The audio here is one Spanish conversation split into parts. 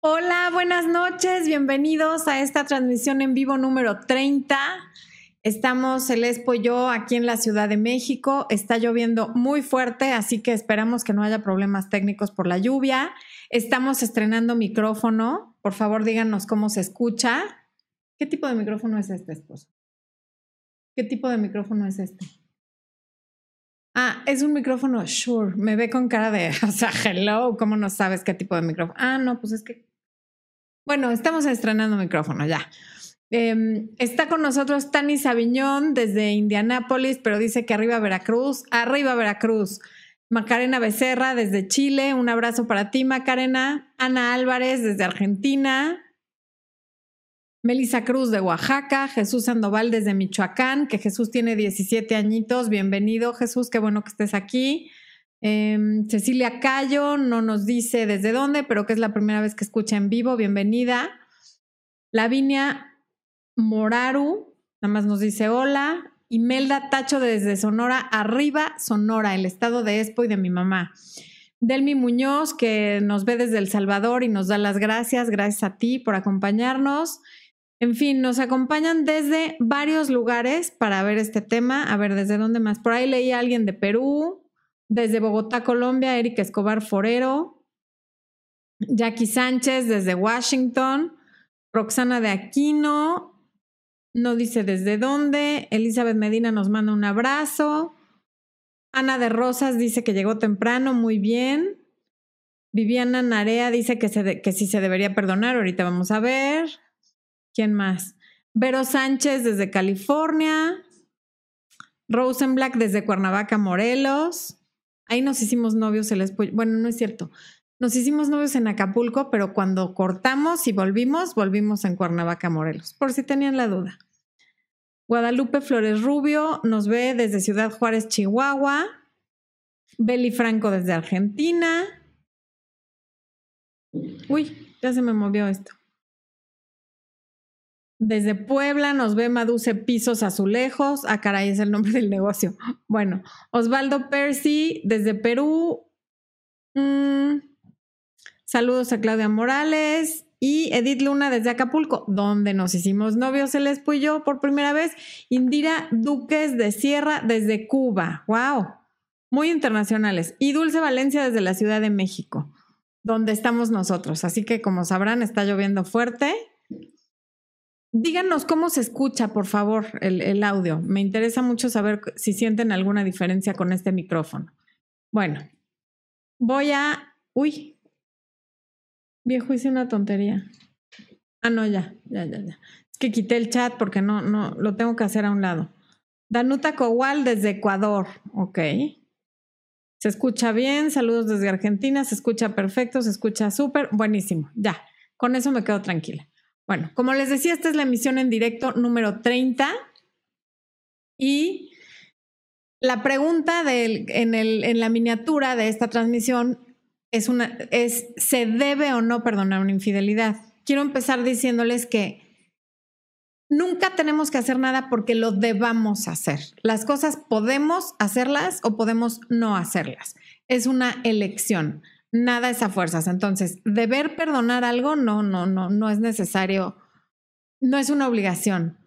Hola, buenas noches, bienvenidos a esta transmisión en vivo número 30. Estamos el Expo y yo aquí en la Ciudad de México. Está lloviendo muy fuerte, así que esperamos que no haya problemas técnicos por la lluvia. Estamos estrenando micrófono. Por favor, díganos cómo se escucha. ¿Qué tipo de micrófono es este, esposo? ¿Qué tipo de micrófono es este? Ah, es un micrófono Shure. Me ve con cara de, o sea, hello, ¿cómo no sabes qué tipo de micrófono? Ah, no, pues es que. Bueno, estamos estrenando micrófono ya. Em, está con nosotros Tani Sabiñón desde Indianápolis, pero dice que arriba Veracruz, arriba Veracruz. Macarena Becerra desde Chile, un abrazo para ti, Macarena. Ana Álvarez desde Argentina. Melissa Cruz de Oaxaca, Jesús Sandoval desde Michoacán, que Jesús tiene 17 añitos. Bienvenido, Jesús, qué bueno que estés aquí. Em, Cecilia Cayo no nos dice desde dónde, pero que es la primera vez que escucha en vivo. Bienvenida. Lavinia Moraru, nada más nos dice hola. Imelda Tacho desde Sonora, arriba Sonora, el estado de Expo y de mi mamá. Delmi Muñoz, que nos ve desde El Salvador y nos da las gracias. Gracias a ti por acompañarnos. En fin, nos acompañan desde varios lugares para ver este tema. A ver, ¿desde dónde más? Por ahí leí a alguien de Perú, desde Bogotá, Colombia, Erika Escobar Forero, Jackie Sánchez desde Washington, Roxana de Aquino, no dice desde dónde, Elizabeth Medina nos manda un abrazo, Ana de Rosas dice que llegó temprano, muy bien. Viviana Narea dice que, se sí se debería perdonar, ahorita vamos a ver. ¿Quién más? Vero Sánchez desde California. Rosenblack desde Cuernavaca, Morelos. Ahí nos hicimos novios el Bueno, no es cierto. Nos hicimos novios en Acapulco, pero cuando cortamos y volvimos, volvimos en Cuernavaca, Morelos, por si tenían la duda. Guadalupe Flores Rubio nos ve desde Ciudad Juárez, Chihuahua. Beli Franco desde Argentina. Uy, ya se me movió esto. Desde Puebla nos ve Maduce Pisos Azulejos. Ah, caray, es el nombre del negocio. Bueno, Osvaldo Percy desde Perú. Mm, saludos a Claudia Morales. Y Edith Luna desde Acapulco, donde nos hicimos novios el Espo y yo por primera vez. Indira Duques de Sierra desde Cuba. ¡Wow! Muy internacionales. Y Dulce Valencia desde la Ciudad de México, donde estamos nosotros. Así que como sabrán, está lloviendo fuerte Díganos cómo se escucha, por favor, el, audio. Me interesa mucho saber si sienten alguna diferencia con este micrófono. Bueno, voy a... Uy, viejo, hice una tontería. Ah, no, ya, ya, ya, ya. Es que quité el chat porque no, no, lo tengo que hacer a un lado. Danuta Cowal desde Ecuador, ok. Se escucha bien, saludos desde Argentina, se escucha perfecto, se escucha súper, buenísimo, ya, con eso me quedo tranquila. Bueno, como les decía, esta es la emisión en directo número 30 y la pregunta en, en, la miniatura de esta transmisión es, una, es, ¿se debe o no perdonar una infidelidad? Quiero empezar diciéndoles que nunca tenemos que hacer nada porque lo debamos hacer. Las cosas podemos hacerlas o podemos no hacerlas. Es una elección nada es a fuerzas. Entonces, deber perdonar algo, no, no, no, no es necesario, no es una obligación.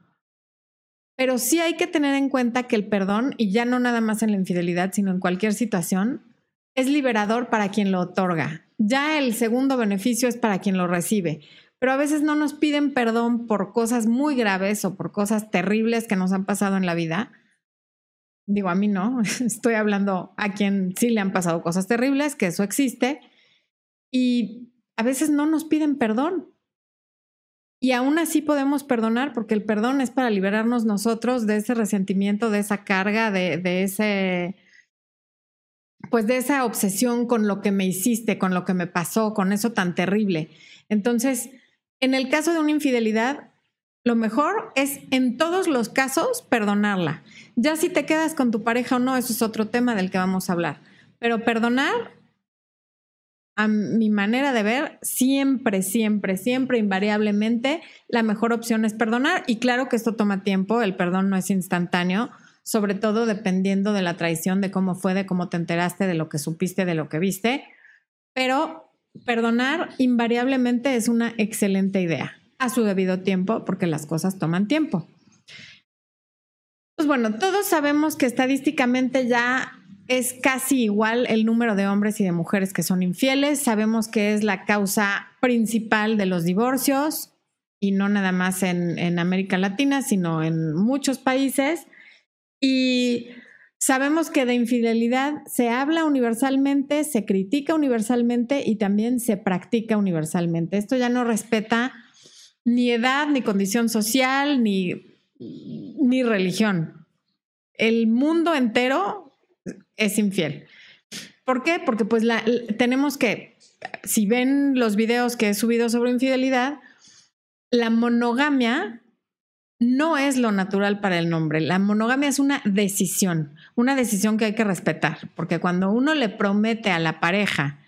Pero sí hay que tener en cuenta que el perdón, y ya no nada más en la infidelidad, sino en cualquier situación, es liberador para quien lo otorga. Ya el segundo beneficio es para quien lo recibe. Pero a veces no nos piden perdón por cosas muy graves o por cosas terribles que nos han pasado en la vida digo a mí no, estoy hablando a quien sí le han pasado cosas terribles, que eso existe, y a veces no nos piden perdón. Y aún así podemos perdonar porque el perdón es para liberarnos nosotros de ese resentimiento, de esa carga, de, de ese, pues de esa obsesión con lo que me hiciste, con lo que me pasó, con eso tan terrible. Entonces, en el caso de una infidelidad, lo mejor es en todos los casos perdonarla. Ya si te quedas con tu pareja o no, eso es otro tema del que vamos a hablar. Pero perdonar, a mi manera de ver, siempre, siempre, siempre, invariablemente, la mejor opción es perdonar. Y claro que esto toma tiempo, el perdón no es instantáneo, sobre todo dependiendo de la traición, de cómo fue, de cómo te enteraste, de lo que supiste, de lo que viste. Pero perdonar invariablemente es una excelente idea, a su debido tiempo, porque las cosas toman tiempo. Pues bueno, todos sabemos que estadísticamente ya es casi igual el número de hombres y de mujeres que son infieles. Sabemos que es la causa principal de los divorcios y no nada más en, en América Latina, sino en muchos países. Y sabemos que de infidelidad se habla universalmente, se critica universalmente y también se practica universalmente. Esto ya no respeta ni edad, ni condición social, ni, ni religión. El mundo entero es infiel. ¿Por qué? Porque pues la, tenemos que, si ven los videos que he subido sobre infidelidad, la monogamia no es lo natural para el nombre. La monogamia es una decisión, una decisión que hay que respetar, porque cuando uno le promete a la pareja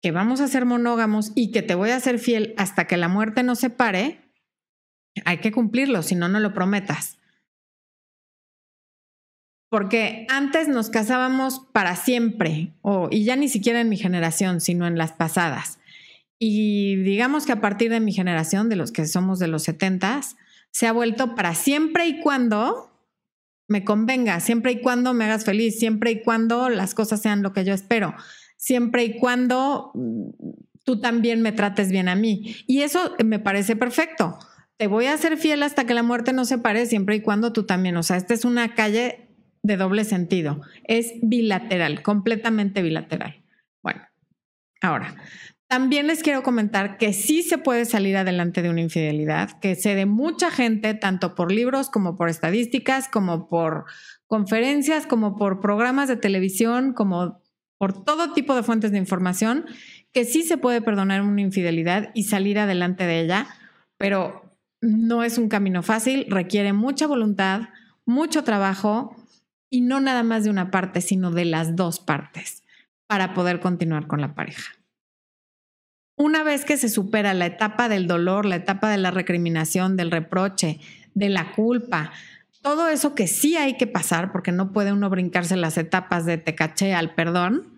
que vamos a ser monógamos y que te voy a ser fiel hasta que la muerte nos separe, hay que cumplirlo, si no, no lo prometas. Porque antes nos casábamos para siempre, y ya ni siquiera en mi generación, sino en las pasadas. Y digamos que a partir de mi generación, de los que somos de los setentas, se ha vuelto para siempre y cuando me convenga, siempre y cuando me hagas feliz, siempre y cuando las cosas sean lo que yo espero, siempre y cuando mm, tú también me trates bien a mí. Y eso me parece perfecto. Te voy a ser fiel hasta que la muerte nos separe, siempre y cuando tú también. O sea, esta es una calle de doble sentido. Es bilateral, completamente bilateral. Bueno, ahora, también les quiero comentar que sí se puede salir adelante de una infidelidad, que sé de mucha gente, tanto por libros como por estadísticas, como por conferencias, como por programas de televisión, como por todo tipo de fuentes de información, que sí se puede perdonar una infidelidad y salir adelante de ella, pero no es un camino fácil, requiere mucha voluntad, mucho trabajo y no nada más de una parte, sino de las dos partes para poder continuar con la pareja. Una vez que se supera la etapa del dolor, la etapa de la recriminación, del reproche, de la culpa, todo eso que sí hay que pasar, porque no puede uno brincarse las etapas de te caché al perdón,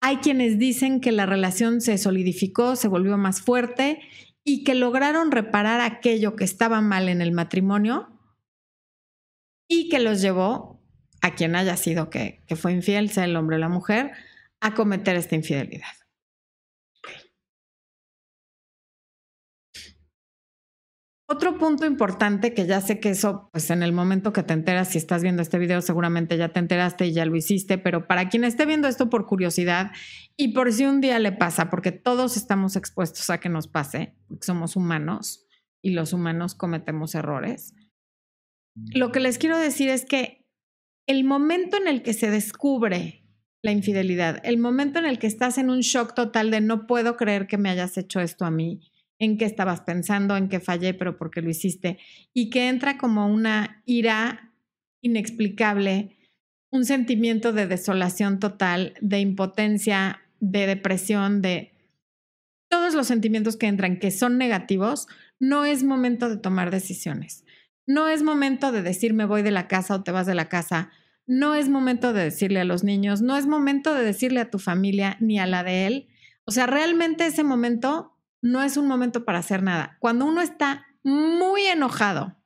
hay quienes dicen que la relación se solidificó, se volvió más fuerte y que lograron reparar aquello que estaba mal en el matrimonio y que los llevó a quien haya sido que, que fue infiel, sea el hombre o la mujer, a cometer esta infidelidad. Otro punto importante que ya sé que eso, pues en el momento que te enteras, si estás viendo este video, seguramente ya te enteraste y ya lo hiciste, pero para quien esté viendo esto por curiosidad y por si un día le pasa, porque todos estamos expuestos a que nos pase, porque somos humanos y los humanos cometemos errores. Lo que les quiero decir es que el momento en el que se descubre la infidelidad, el momento en el que estás en un shock total de no puedo creer que me hayas hecho esto a mí, en qué estabas pensando, en qué fallé, pero por qué lo hiciste, y que entra como una ira inexplicable, un sentimiento de desolación total, de impotencia, de depresión, de todos los sentimientos que entran, que son negativos, no es momento de tomar decisiones. No es momento de decir me voy de la casa o te vas de la casa. No es momento de decirle a los niños, no es momento de decirle a tu familia ni a la de él. O sea, realmente ese momento no es un momento para hacer nada. Cuando uno está muy enojado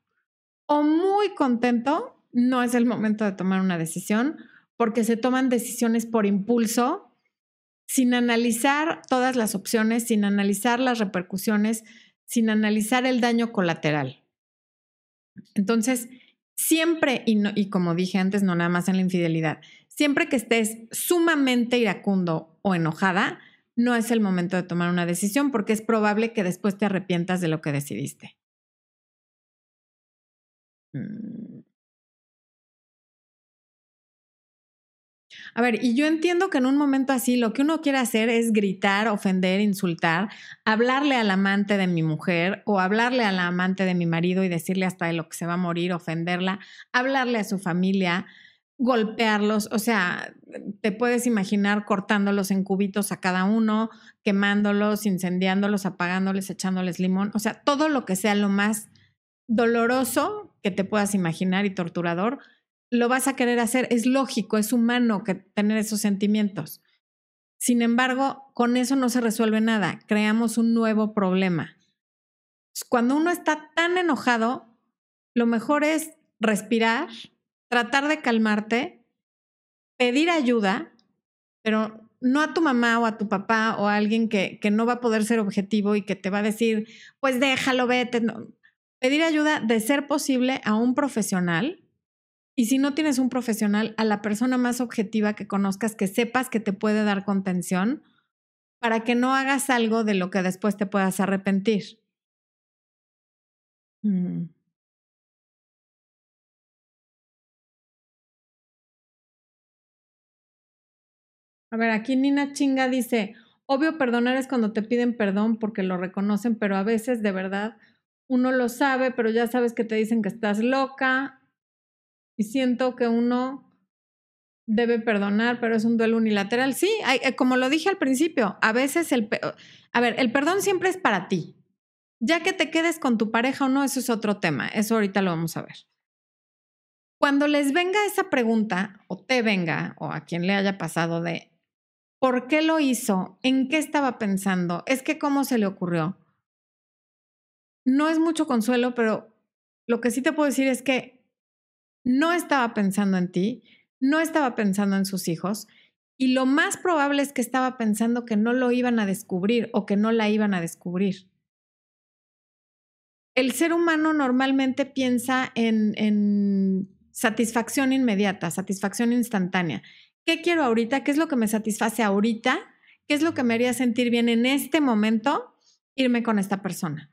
o muy contento, no es el momento de tomar una decisión porque se toman decisiones por impulso sin analizar todas las opciones, sin analizar las repercusiones, sin analizar el daño colateral. Entonces, siempre, y, como dije antes, no nada más en la infidelidad, siempre que estés sumamente iracundo o enojada, no es el momento de tomar una decisión porque es probable que después te arrepientas de lo que decidiste. Mm. A ver, y yo entiendo que en un momento así lo que uno quiere hacer es gritar, ofender, insultar, hablarle al amante de mi mujer o hablarle a la amante de mi marido y decirle hasta de lo que se va a morir, ofenderla, hablarle a su familia, golpearlos, o sea, te puedes imaginar cortándolos en cubitos a cada uno, quemándolos, incendiándolos, apagándoles, echándoles limón, o sea, todo lo que sea lo más doloroso que te puedas imaginar y torturador, lo vas a querer hacer. Es lógico, es humano que tener esos sentimientos. Sin embargo, con eso no se resuelve nada, creamos un nuevo problema. Cuando uno está tan enojado, lo mejor es respirar, tratar de calmarte, pedir ayuda, pero no a tu mamá o a tu papá o a alguien que, que no va a poder ser objetivo y que te va a decir, pues déjalo, vete. Pedir ayuda de ser posible a un profesional y si no tienes un profesional, a la persona más objetiva que conozcas, que sepas que te puede dar contención, para que no hagas algo de lo que después te puedas arrepentir. Mm. A ver, aquí Nina Chinga dice, obvio perdonar es cuando te piden perdón porque lo reconocen, pero a veces de verdad uno lo sabe, pero ya sabes que te dicen que estás loca y siento que uno debe perdonar, pero es un duelo unilateral. Sí, eh, como lo dije al principio, a veces el... A ver, el perdón siempre es para ti. Ya que te quedes con tu pareja o no, eso es otro tema. Eso ahorita lo vamos a ver. Cuando les venga esa pregunta, o te venga, o a quien le haya pasado de, ¿por qué lo hizo? ¿En qué estaba pensando? ¿Es que cómo se le ocurrió? No es mucho consuelo, pero lo que sí te puedo decir es que no estaba pensando en ti, no estaba pensando en sus hijos y lo más probable es que estaba pensando que no lo iban a descubrir o que no la iban a descubrir. El ser humano normalmente piensa en, satisfacción inmediata, satisfacción instantánea. ¿Qué quiero ahorita? ¿Qué es lo que me satisface ahorita? ¿Qué es lo que me haría sentir bien en este momento? Irme con esta persona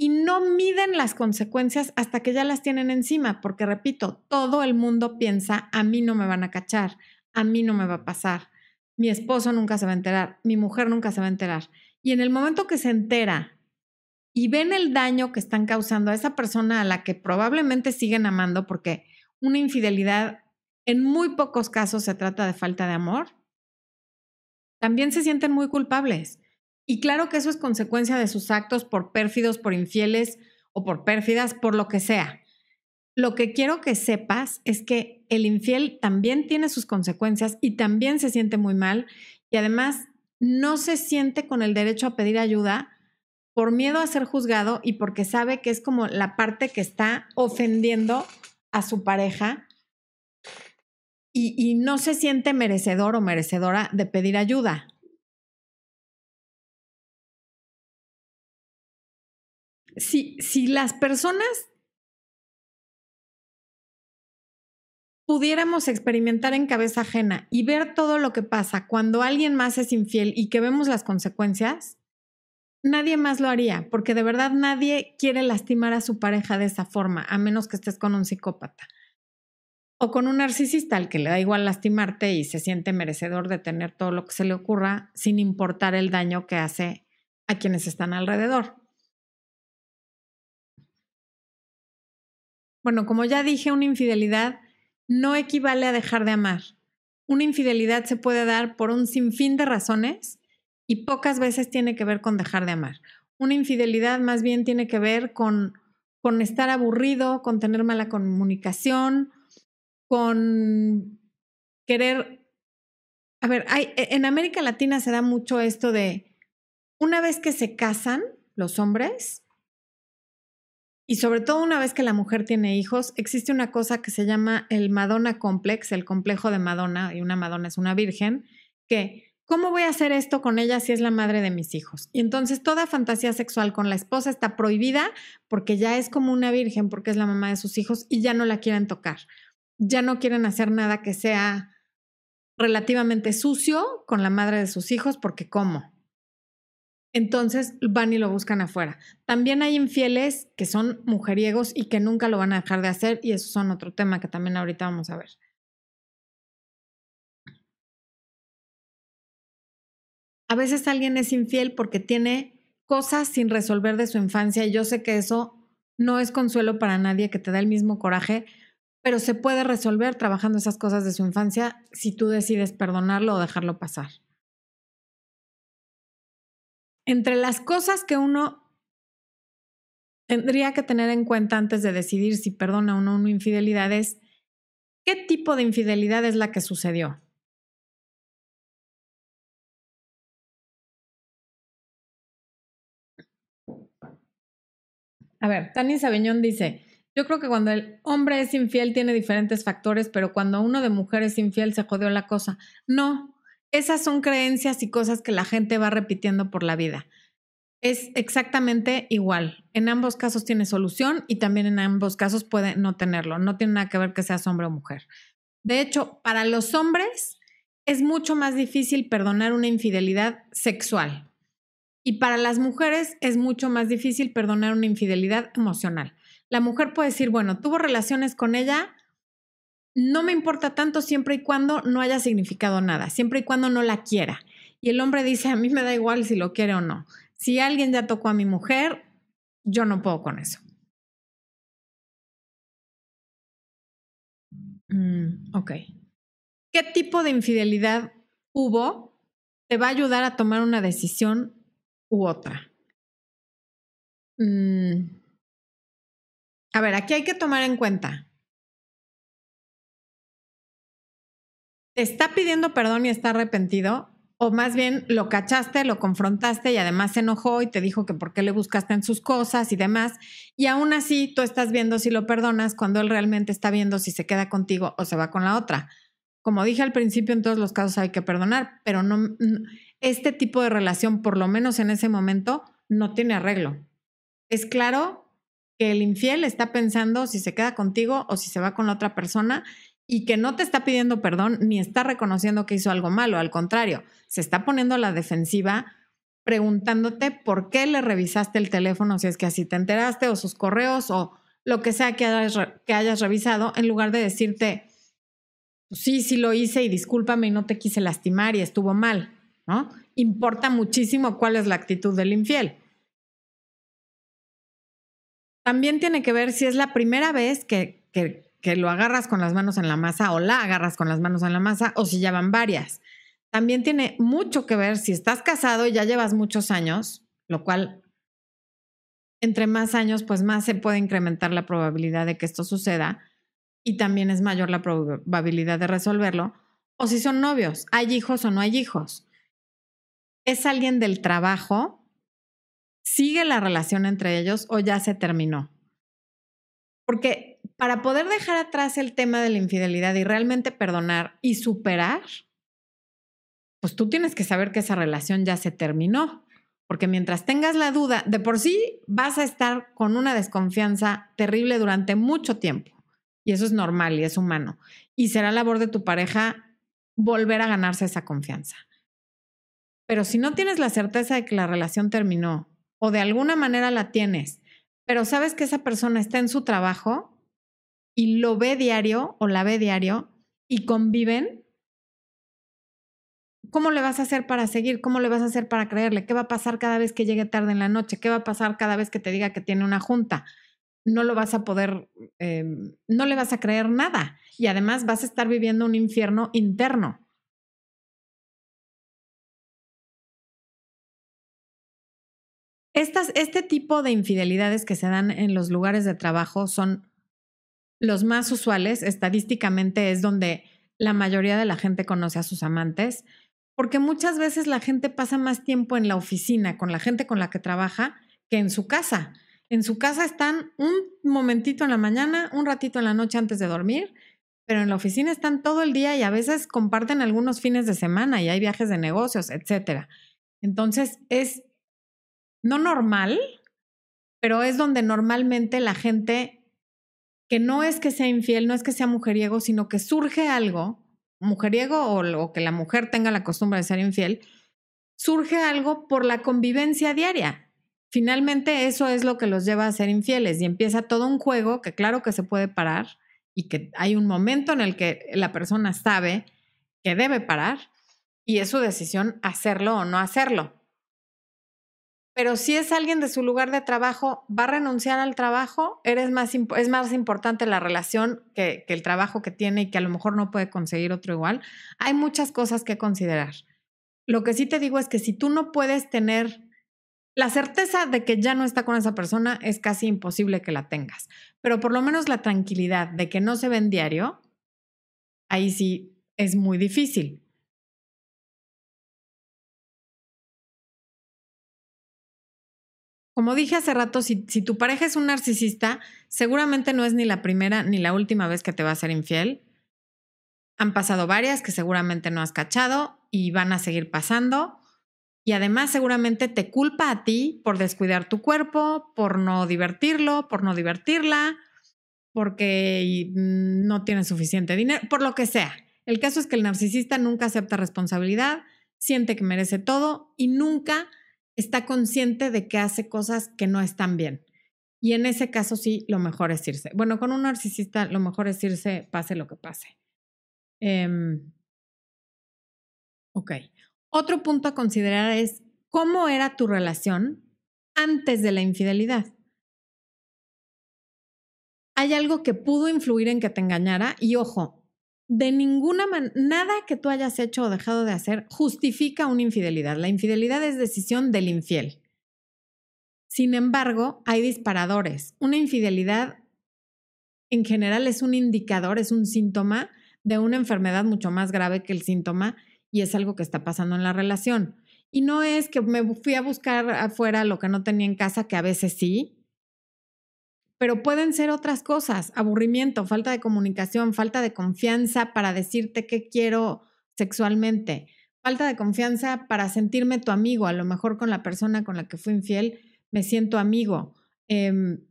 y no miden las consecuencias hasta que ya las tienen encima, porque repito, todo el mundo piensa, a mí no me van a cachar, a mí no me va a pasar, mi esposo nunca se va a enterar, mi mujer nunca se va a enterar. Y en el momento que se entera y ven el daño que están causando a esa persona a la que probablemente siguen amando, porque una infidelidad en muy pocos casos se trata de falta de amor, también se sienten muy culpables y claro que eso es consecuencia de sus actos por pérfidos, por infieles o por pérfidas, por lo que sea. Lo que quiero que sepas es que el infiel también tiene sus consecuencias y también se siente muy mal y además no se siente con el derecho a pedir ayuda por miedo a ser juzgado y porque sabe que es como la parte que está ofendiendo a su pareja y, no se siente merecedor o merecedora de pedir ayuda. si, si las personas pudiéramos experimentar en cabeza ajena y ver todo lo que pasa cuando alguien más es infiel y que vemos las consecuencias, nadie más lo haría, porque de verdad nadie quiere lastimar a su pareja de esa forma, a menos que estés con un psicópata. O con un narcisista al que le da igual lastimarte y se siente merecedor de tener todo lo que se le ocurra sin importar el daño que hace a quienes están alrededor. Bueno, como ya dije, una infidelidad no equivale a dejar de amar. Una infidelidad se puede dar por un sinfín de razones y pocas veces tiene que ver con dejar de amar. Una infidelidad más bien tiene que ver con, con estar aburrido, con tener mala comunicación, con querer... A ver, hay, e, en América Latina se da mucho esto de, una vez que se casan los hombres, y sobre todo una vez que la mujer tiene hijos, existe una cosa que se llama el Madonna Complex, el complejo de Madonna, y una Madonna es una virgen, que, ¿cómo voy a hacer esto con ella si es la madre de mis hijos? Y entonces toda fantasía sexual con la esposa está prohibida porque ya es como una virgen, porque es la mamá de sus hijos y ya no la quieren tocar. Ya no quieren hacer nada que sea relativamente sucio con la madre de sus hijos porque ¿cómo? entonces van y lo buscan afuera. También hay infieles que son mujeriegos y que nunca lo van a dejar de hacer y eso son otro tema que también ahorita vamos a ver. A veces alguien es infiel porque tiene cosas sin resolver de su infancia y yo sé que eso no es consuelo para nadie que te da el mismo coraje, pero se puede resolver trabajando esas cosas de su infancia si tú decides perdonarlo o dejarlo pasar. Entre las cosas que uno tendría que tener en cuenta antes de decidir si perdona o no una infidelidad es qué tipo de infidelidad es la que sucedió. A ver, Tani Sabeñón dice, yo creo que cuando el hombre es infiel tiene diferentes factores, pero cuando uno de mujer es infiel se jodió la cosa. No, esas son creencias y cosas que la gente va repitiendo por la vida. Es exactamente igual. En ambos casos tiene solución y también en ambos casos puede no tenerlo. No tiene nada que ver que seas hombre o mujer. De hecho, para los hombres es mucho más difícil perdonar una infidelidad sexual. Y para las mujeres es mucho más difícil perdonar una infidelidad emocional. La mujer puede decir, bueno, tuvo relaciones con ella, no me importa tanto siempre y cuando no haya significado nada, siempre y cuando no la quiera. Y el hombre dice, a mí me da igual si lo quiere o no. Si alguien ya tocó a mi mujer, yo no puedo con eso. Mm, ok. ¿Qué tipo de infidelidad hubo? Te va a ayudar a tomar una decisión u otra. Mm. A ver, aquí hay que tomar en cuenta. ¿Te está pidiendo perdón y está arrepentido? O más bien lo cachaste, lo confrontaste y además se enojó y te dijo que por qué le buscaste en sus cosas y demás. Y aún así tú estás viendo si lo perdonas cuando él realmente está viendo si se queda contigo o se va con la otra. Como dije al principio, en todos los casos hay que perdonar, pero no, este tipo de relación, por lo menos en ese momento, no tiene arreglo. Es claro que el infiel está pensando si se queda contigo o si se va con la otra persona y que no te está pidiendo perdón ni está reconociendo que hizo algo malo, al contrario, se está poniendo a la defensiva preguntándote por qué le revisaste el teléfono, si es que así te enteraste, o sus correos, o lo que sea que hayas, que hayas revisado, en lugar de decirte, sí, sí lo hice y discúlpame y no te quise lastimar y estuvo mal, ¿no? Importa muchísimo cuál es la actitud del infiel. También tiene que ver si es la primera vez que, que que lo agarras con las manos en la masa o la agarras con las manos en la masa o si ya van varias. También tiene mucho que ver si estás casado y ya llevas muchos años, lo cual entre más años, pues más se puede incrementar la probabilidad de que esto suceda y también es mayor la probabilidad de resolverlo. O si son novios, hay hijos o no hay hijos. ¿Es alguien del trabajo? ¿Sigue la relación entre ellos o ya se terminó? Porque para poder dejar atrás el tema de la infidelidad y realmente perdonar y superar, pues tú tienes que saber que esa relación ya se terminó. Porque mientras tengas la duda, de por sí vas a estar con una desconfianza terrible durante mucho tiempo. Y eso es normal y es humano. Y será labor de tu pareja volver a ganarse esa confianza. Pero si no tienes la certeza de que la relación terminó o de alguna manera la tienes, pero sabes que esa persona está en su trabajo, y lo ve diario o la ve diario y conviven, ¿cómo le vas a hacer para seguir? ¿Cómo le vas a hacer para creerle? ¿Qué va a pasar cada vez que llegue tarde en la noche? ¿Qué va a pasar cada vez que te diga que tiene una junta? No lo vas a poder, eh, no le vas a creer nada y además vas a estar viviendo un infierno interno. Estas, este tipo de infidelidades que se dan en los lugares de trabajo son los más usuales, estadísticamente, es donde la mayoría de la gente conoce a sus amantes, porque muchas veces la gente pasa más tiempo en la oficina con la gente con la que trabaja que en su casa. En su casa están un momentito en la mañana, un ratito en la noche antes de dormir, pero en la oficina están todo el día y a veces comparten algunos fines de semana y hay viajes de negocios, etc. Entonces es no normal, pero es donde normalmente la gente que no es que sea infiel, no es que sea mujeriego, sino que surge algo, mujeriego o, que la mujer tenga la costumbre de ser infiel, surge algo por la convivencia diaria. Finalmente eso es lo que los lleva a ser infieles y empieza todo un juego que claro que se puede parar y que hay un momento en el que la persona sabe que debe parar y es su decisión hacerlo o no hacerlo. Pero si es alguien de su lugar de trabajo, va a renunciar al trabajo, eres más, es más importante la relación que, que el trabajo que tiene y que a lo mejor no puede conseguir otro igual. Hay muchas cosas que considerar. Lo que sí te digo es que si tú no puedes tener la certeza de que ya no está con esa persona, es casi imposible que la tengas. Pero por lo menos la tranquilidad de que no se ven diario, ahí sí es muy difícil. Como dije hace rato, si, tu pareja es un narcisista, seguramente no es ni la primera ni la última vez que te va a ser infiel. Han pasado varias que seguramente no has cachado y van a seguir pasando. Y además seguramente te culpa a ti por descuidar tu cuerpo, por no divertirlo, por no divertirla, porque no tienes suficiente dinero, por lo que sea. El caso es que el narcisista nunca acepta responsabilidad, siente que merece todo y nunca está consciente de que hace cosas que no están bien. Y en ese caso sí, lo mejor es irse. Bueno, con un narcisista lo mejor es irse, pase lo que pase. Em, ok. Otro punto a considerar es cómo era tu relación antes de la infidelidad. Hay algo que pudo influir en que te engañara y ojo, de ninguna manera, nada que tú hayas hecho o dejado de hacer justifica una infidelidad. La infidelidad es decisión del infiel. Sin embargo, hay disparadores. Una infidelidad en general es un indicador, es un síntoma de una enfermedad mucho más grave que el síntoma y es algo que está pasando en la relación. Y no es que me fui a buscar afuera lo que no tenía en casa, que a veces sí, pero pueden ser otras cosas, aburrimiento, falta de comunicación, falta de confianza para decirte qué quiero sexualmente, falta de confianza para sentirme tu amigo, a lo mejor con la persona con la que fui infiel me siento amigo. Em,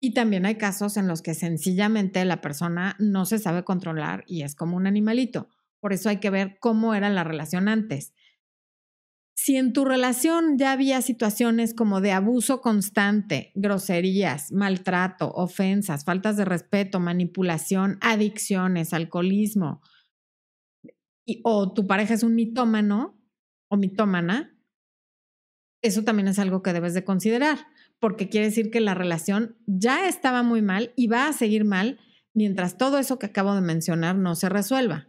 y también hay casos en los que sencillamente la persona no se sabe controlar y es como un animalito. Por eso hay que ver cómo era la relación antes. Si en tu relación ya había situaciones como de abuso constante, groserías, maltrato, ofensas, faltas de respeto, manipulación, adicciones, alcoholismo, o tu pareja es un mitómano o mitómana, eso también es algo que debes de considerar, porque quiere decir que la relación ya estaba muy mal y va a seguir mal mientras todo eso que acabo de mencionar no se resuelva.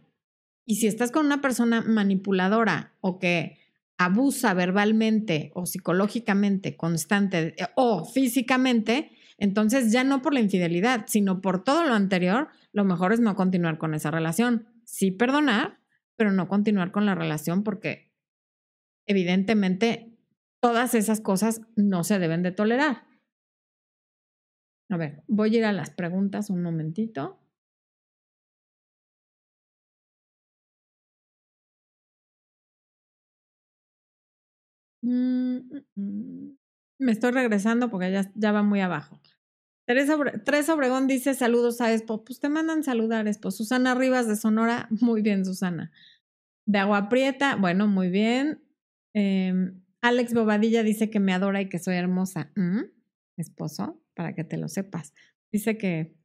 Y si estás con una persona manipuladora o que abusa verbalmente o psicológicamente constante eh, o físicamente, entonces ya no por la infidelidad, sino por todo lo anterior, lo mejor es no continuar con esa relación. Sí perdonar, pero no continuar con la relación porque evidentemente Todas esas cosas no se deben de tolerar. A ver, voy a ir a las preguntas un momentito. Me estoy regresando porque ya, ya va muy abajo. Teresa Obregón dice saludos a Expo. Pues te mandan saludar, Expo. Susana Rivas de Sonora, muy bien, Susana. De Agua Prieta, bueno, muy bien. Eh, Alex Bobadilla dice que me adora y que soy hermosa. ¿Mm? Esposo, para que te lo sepas. Dice que,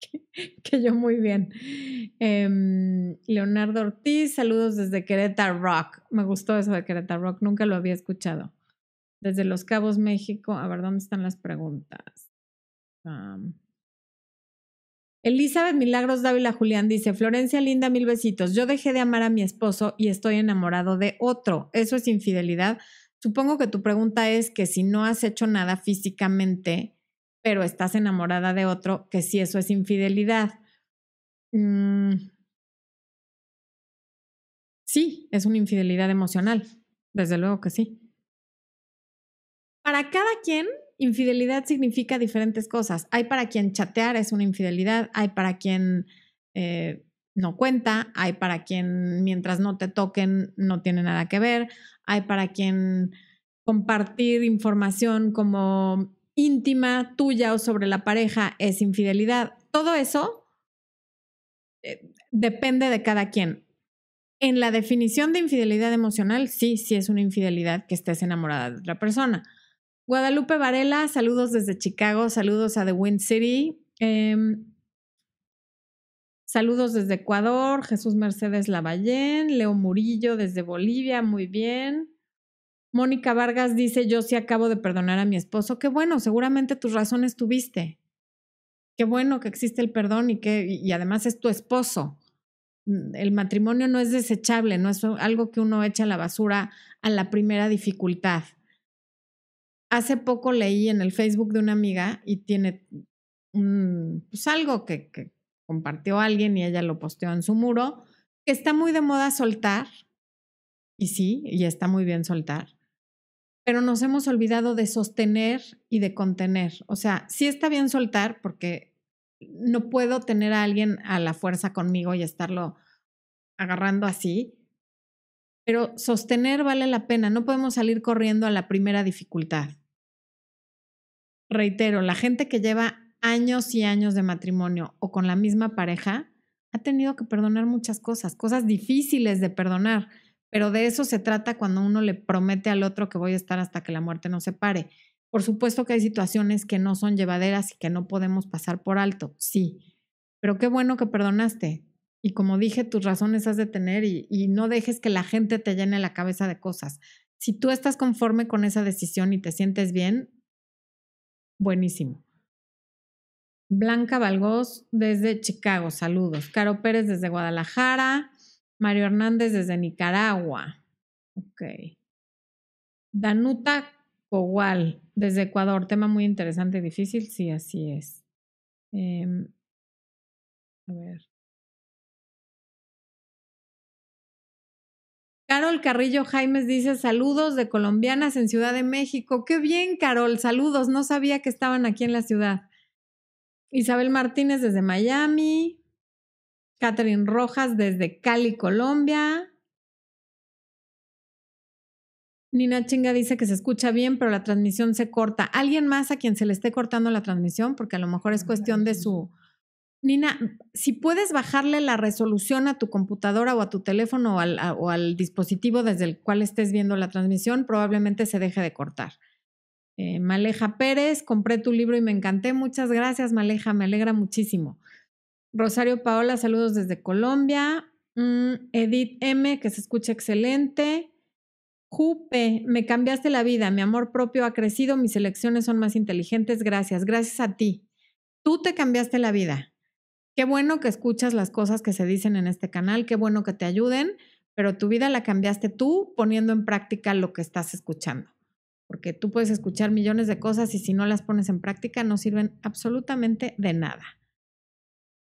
que, yo muy bien. Em, Leonardo Ortiz, saludos desde Querétaro Rock. Me gustó eso de Querétaro Rock, nunca lo había escuchado. Desde Los Cabos, México. A ver, ¿dónde están las preguntas? Elizabeth Milagros Dávila Julián dice, Florencia linda, mil besitos. Yo dejé de amar a mi esposo y estoy enamorado de otro. ¿Eso es infidelidad? Supongo que tu pregunta es que si no has hecho nada físicamente, pero estás enamorada de otro, que si eso es infidelidad. Mm. sí, es una infidelidad emocional, desde luego que sí. Para cada quien, infidelidad significa diferentes cosas. Hay para quien chatear es una infidelidad, hay para quien eh, no cuenta, hay para quien mientras no te toquen no tiene nada que ver, hay para quien compartir información como íntima tuya o sobre la pareja es infidelidad. Todo eso eh, depende de cada quien. En la definición de infidelidad emocional, sí, sí es una infidelidad que estés enamorada de otra persona. Guadalupe Varela, saludos desde Chicago, saludos a The Wind City. Em, saludos desde Ecuador, Jesús Mercedes Lavallén, Leo Murillo desde Bolivia, muy bien. Mónica Vargas dice, yo sí acabo de perdonar a mi esposo. Qué bueno, seguramente tus razones tuviste. Qué bueno que existe el perdón y que y además es tu esposo. Mm, el matrimonio no es desechable, no es algo que uno echa a la basura a la primera dificultad. Hace poco leí en el Facebook de una amiga y tiene un, pues algo que, que compartió alguien y ella lo posteó en su muro, que está muy de moda soltar. Y sí, y está muy bien soltar pero nos hemos olvidado de sostener y de contener. O sea, sí está bien soltar porque no puedo tener a alguien a la fuerza conmigo y estarlo agarrando así, pero sostener vale la pena, no podemos salir corriendo a la primera dificultad. Reitero, la gente que lleva años y años de matrimonio o con la misma pareja ha tenido que perdonar muchas cosas, cosas difíciles de perdonar, pero de eso se trata cuando uno le promete al otro que voy a estar hasta que la muerte nos separe. Por supuesto que hay situaciones que no son llevaderas y que no podemos pasar por alto, sí, pero qué bueno que perdonaste. Y como dije, tus razones has de tener y, y no dejes que la gente te llene la cabeza de cosas. Si tú estás conforme con esa decisión y te sientes bien, buenísimo. Blanca Valgós desde Chicago, saludos. Caro Pérez desde Guadalajara. Mario Hernández desde Nicaragua. Ok. Danuta Cogual desde Ecuador. Tema muy interesante y difícil. Sí, así es. Eh, a ver. Carol Carrillo Jaimes dice saludos de colombianas en Ciudad de México. Qué bien, Carol, saludos. No sabía que estaban aquí en la ciudad. Isabel Martínez desde Miami. Catherine Rojas desde Cali, Colombia. Nina Chinga dice que se escucha bien, pero la transmisión se corta. ¿Alguien más a quien se le esté cortando la transmisión? Porque a lo mejor es cuestión de su, Nina, si puedes bajarle la resolución a tu computadora o a tu teléfono o al, dispositivo desde el cual estés viendo la transmisión, probablemente se deje de cortar. Eh, Maleja Pérez, compré tu libro y me encanté. Muchas gracias, Maleja, me alegra muchísimo. Rosario Paola, saludos desde Colombia. Mm, Edith M, que se escucha excelente. Jupe, me cambiaste la vida, mi amor propio ha crecido, mis elecciones son más inteligentes, gracias, gracias a ti. Tú te cambiaste la vida. Qué bueno que escuchas las cosas que se dicen en este canal, qué bueno que te ayuden, pero tu vida la cambiaste tú poniendo en práctica lo que estás escuchando. Porque tú puedes escuchar millones de cosas y si no las pones en práctica no sirven absolutamente de nada.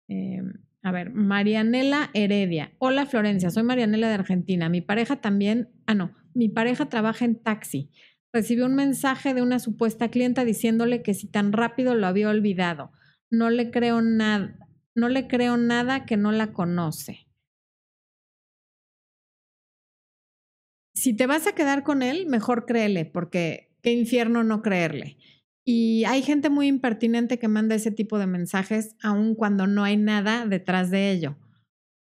Em, a ver, Marianela Heredia. Hola Florencia, soy Marianela de Argentina. Mi pareja también, ah no, mi pareja trabaja en taxi. Recibió un mensaje de una supuesta clienta diciéndole que si tan rápido lo había olvidado. No le creo nada no le creo nada que no la conoce. Si te vas a quedar con él, mejor créele, porque qué infierno no creerle. Y hay gente muy impertinente que manda ese tipo de mensajes aun cuando no hay nada detrás de ello.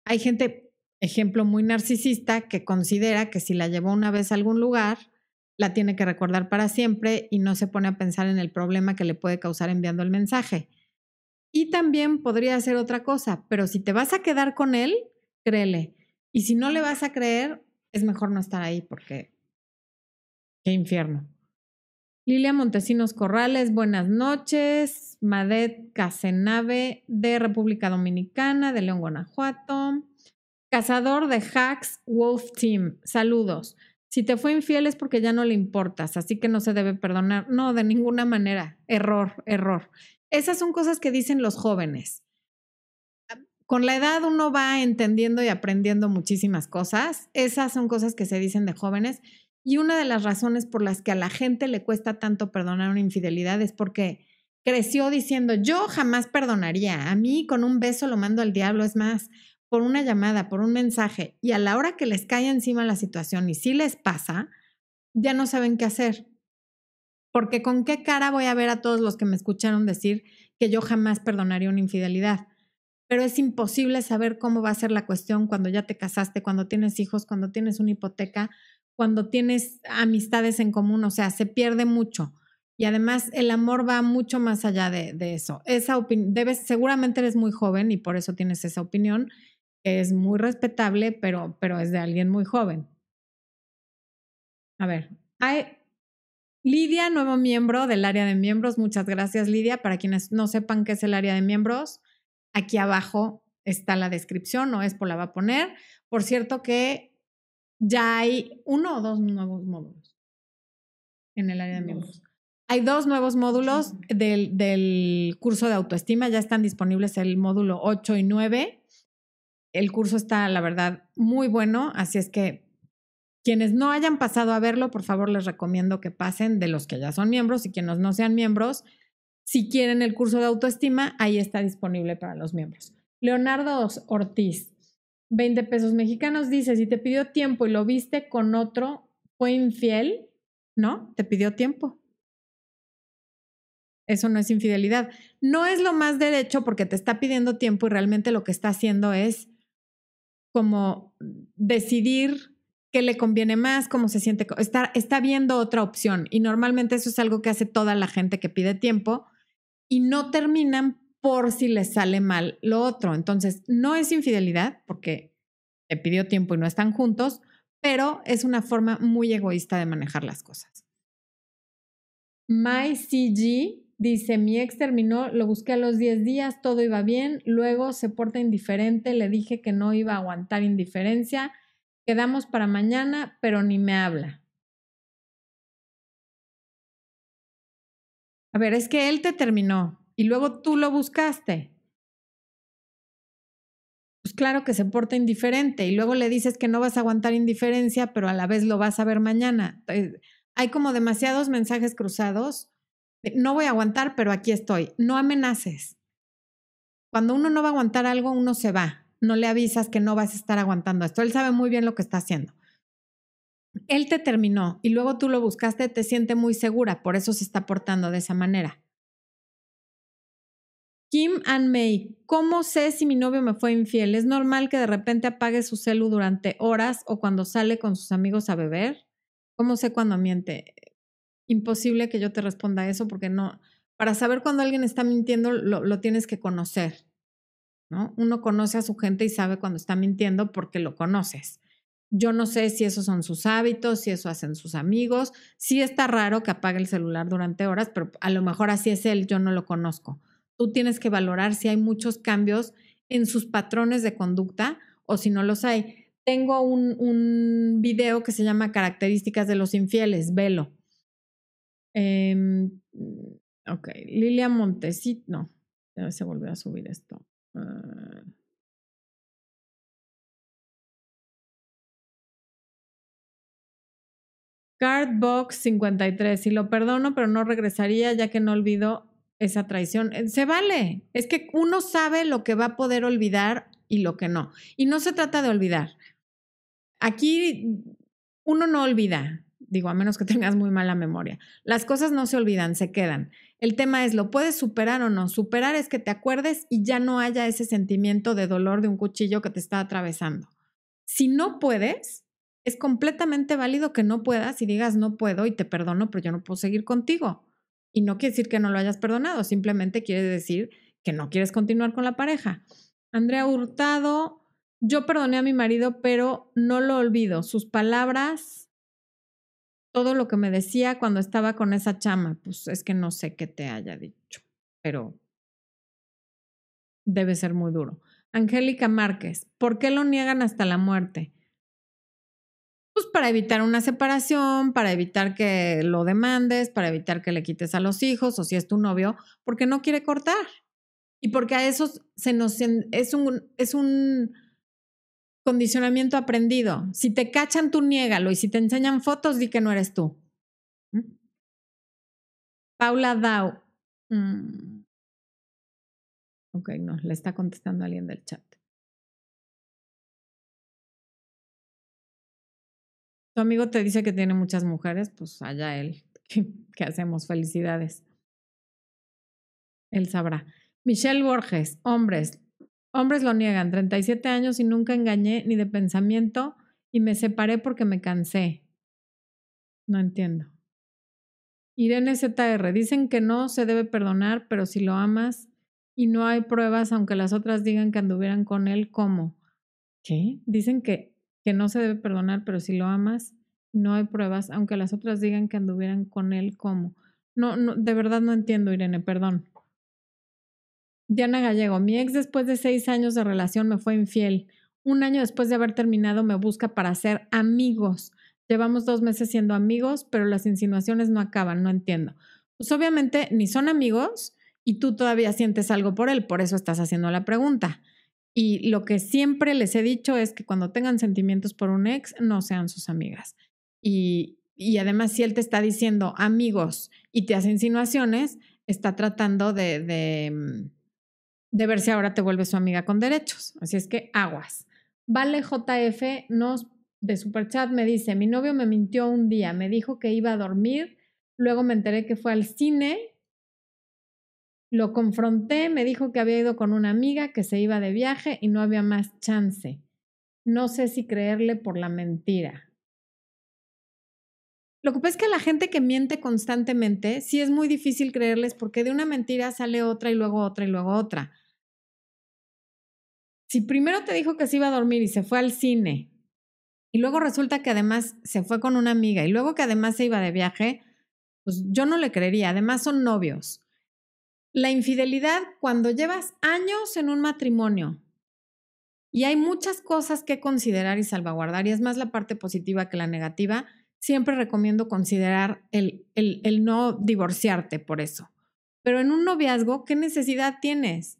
Hay gente, ejemplo, muy narcisista que considera que si la llevó una vez a algún lugar, la tiene que recordar para siempre y no se pone a pensar en el problema que le puede causar enviando el mensaje. Y también podría ser otra cosa, pero si te vas a quedar con él, créele. Y si no le vas a creer, es mejor no estar ahí porque qué infierno. Lilia Montesinos Corrales, buenas noches. Madet Casenave de República Dominicana, de León, Guanajuato. Cazador de Hacks Wolf Team, saludos. Si te fue infiel es porque ya no le importas, así que no se debe perdonar. No, de ninguna manera. Error, error. Esas son cosas que dicen los jóvenes. Con la edad uno va entendiendo y aprendiendo muchísimas cosas. Esas son cosas que se dicen de jóvenes. Y una de las razones por las que a la gente le cuesta tanto perdonar una infidelidad es porque creció diciendo, yo jamás perdonaría. A mí con un beso lo mando al diablo. Es más, por una llamada, por un mensaje. Y a la hora que les cae encima la situación y si les pasa, ya no saben qué hacer porque con qué cara voy a ver a todos los que me escucharon decir que yo jamás perdonaría una infidelidad. Pero es imposible saber cómo va a ser la cuestión cuando ya te casaste, cuando tienes hijos, cuando tienes una hipoteca, cuando tienes amistades en común, o sea, se pierde mucho. Y además el amor va mucho más allá de, eso. Esa debes, seguramente eres muy joven y por eso tienes esa opinión, que es muy respetable, pero, pero es de alguien muy joven. A ver, Lidia, nuevo miembro del área de miembros. Muchas gracias, Lidia. Para quienes no sepan qué es el área de miembros, aquí abajo está la descripción, o Expo la va a poner. Por cierto que ya hay uno o dos nuevos módulos en el área de miembros. Hay dos nuevos módulos del, del, curso de autoestima, ya están disponibles el módulo 8 y 9. El curso está, la verdad, muy bueno, así es que Quienes no hayan pasado a verlo, por favor les recomiendo que pasen de los que ya son miembros y quienes no sean miembros. Si quieren el curso de autoestima, ahí está disponible para los miembros. Leonardo Ortiz, 20 pesos mexicanos, dice, si te pidió tiempo y lo viste con otro, fue infiel, ¿no? Te pidió tiempo. Eso no es infidelidad. No es lo más derecho porque te está pidiendo tiempo y realmente lo que está haciendo es como decidir qué le conviene más, cómo se siente, está, está viendo otra opción. Y normalmente eso es algo que hace toda la gente que pide tiempo y no terminan por si les sale mal lo otro. Entonces, no es infidelidad porque te pidió tiempo y no están juntos, pero es una forma muy egoísta de manejar las cosas. MyCG dice, mi ex terminó, lo busqué a los 10 días, todo iba bien, luego se porta indiferente, le dije que no iba a aguantar indiferencia Quedamos para mañana, pero ni me habla. A ver, es que él te terminó y luego tú lo buscaste. Pues claro que se porta indiferente y luego le dices que no vas a aguantar indiferencia, pero a la vez lo vas a ver mañana. Eh, hay como demasiados mensajes cruzados. No voy a aguantar, pero aquí estoy. No amenaces. Cuando uno no va a aguantar algo, uno se va no le avisas que no vas a estar aguantando esto. Él sabe muy bien lo que está haciendo. Él te terminó y luego tú lo buscaste, te siente muy segura, por eso se está portando de esa manera. Kim and May, ¿cómo sé si mi novio me fue infiel? ¿Es normal que de repente apague su celu durante horas o cuando sale con sus amigos a beber? ¿Cómo sé cuando miente? Imposible que yo te responda eso porque no. Para saber cuando alguien está mintiendo, lo, lo tienes que conocer. ¿no? Uno conoce a su gente y sabe cuando está mintiendo porque lo conoces. Yo no sé si esos son sus hábitos, si eso hacen sus amigos. Sí está raro que apague el celular durante horas, pero a lo mejor así es él, yo no lo conozco. Tú tienes que valorar si hay muchos cambios en sus patrones de conducta o si no los hay. Tengo un, un video que se llama Características de los infieles, velo. Eh, ok, Lilia Montesito, no, se volvió a subir esto. Uh, Cardbox 53. Si lo perdono, pero no regresaría ya que no olvido esa traición. Eh, se vale. Es que uno sabe lo que va a poder olvidar y lo que no. Y no se trata de olvidar. Aquí uno no olvida, digo, a menos que tengas muy mala memoria. Las cosas no se olvidan, se quedan. El tema es, ¿lo puedes superar o no? Superar es que te acuerdes y ya no haya ese sentimiento de dolor de un cuchillo que te está atravesando. Si no puedes, es completamente válido que no puedas y digas, no puedo y te perdono, pero yo no puedo seguir contigo. Y no quiere decir que no lo hayas perdonado, simplemente quiere decir que no quieres continuar con la pareja. Andrea Hurtado, yo perdoné a mi marido, pero no lo olvido. Sus palabras todo lo que me decía cuando estaba con esa chama, pues es que no sé qué te haya dicho, pero debe ser muy duro. Angélica Márquez, ¿por qué lo niegan hasta la muerte? Pues para evitar una separación, para evitar que lo demandes, para evitar que le quites a los hijos o si es tu novio, porque no quiere cortar. Y porque a esos se nos es un es un condicionamiento aprendido. Si te cachan, tú niégalo. Y si te enseñan fotos, di que no eres tú. ¿Mm? Paula Dao. Mm. Ok, no, le está contestando alguien del chat. Tu amigo te dice que tiene muchas mujeres, pues allá él. ¿Qué hacemos? Felicidades. Él sabrá. Michelle Borges, hombres, Hombres lo niegan, 37 años y nunca engañé ni de pensamiento y me separé porque me cansé. No entiendo. Irene ZR, dicen que no se debe perdonar, pero si lo amas y no hay pruebas, aunque las otras digan que anduvieran con él, ¿cómo? ¿Qué? Dicen que, que no se debe perdonar, pero si lo amas no hay pruebas, aunque las otras digan que anduvieran con él, ¿cómo? No, no, de verdad no entiendo, Irene, perdón. Diana Gallego, mi ex después de seis años de relación me fue infiel. Un año después de haber terminado me busca para ser amigos. Llevamos dos meses siendo amigos, pero las insinuaciones no acaban, no entiendo. Pues obviamente ni son amigos y tú todavía sientes algo por él, por eso estás haciendo la pregunta. Y lo que siempre les he dicho es que cuando tengan sentimientos por un ex, no sean sus amigas. Y, y además, si él te está diciendo amigos y te hace insinuaciones, está tratando de, de, mm, de ver si ahora te vuelve su amiga con derechos. Así es que aguas. Vale JF nos de Superchat me dice, mi novio me mintió un día, me dijo que iba a dormir, luego me enteré que fue al cine lo confronté, me dijo que había ido con una amiga que se iba de viaje y no había más chance. No sé si creerle por la mentira. Lo que pasa es que la gente que miente constantemente, sí es muy difícil creerles porque de una mentira sale otra y luego otra y luego otra. Si primero te dijo que se iba a dormir y se fue al cine y luego resulta que además se fue con una amiga y luego que además se iba de viaje, pues yo no le creería. Además son novios. La infidelidad cuando llevas años en un matrimonio y hay muchas cosas que considerar y salvaguardar, y es más la parte positiva que la negativa, siempre recomiendo considerar el, el, no divorciarte por eso. Pero en un noviazgo, ¿qué necesidad tienes?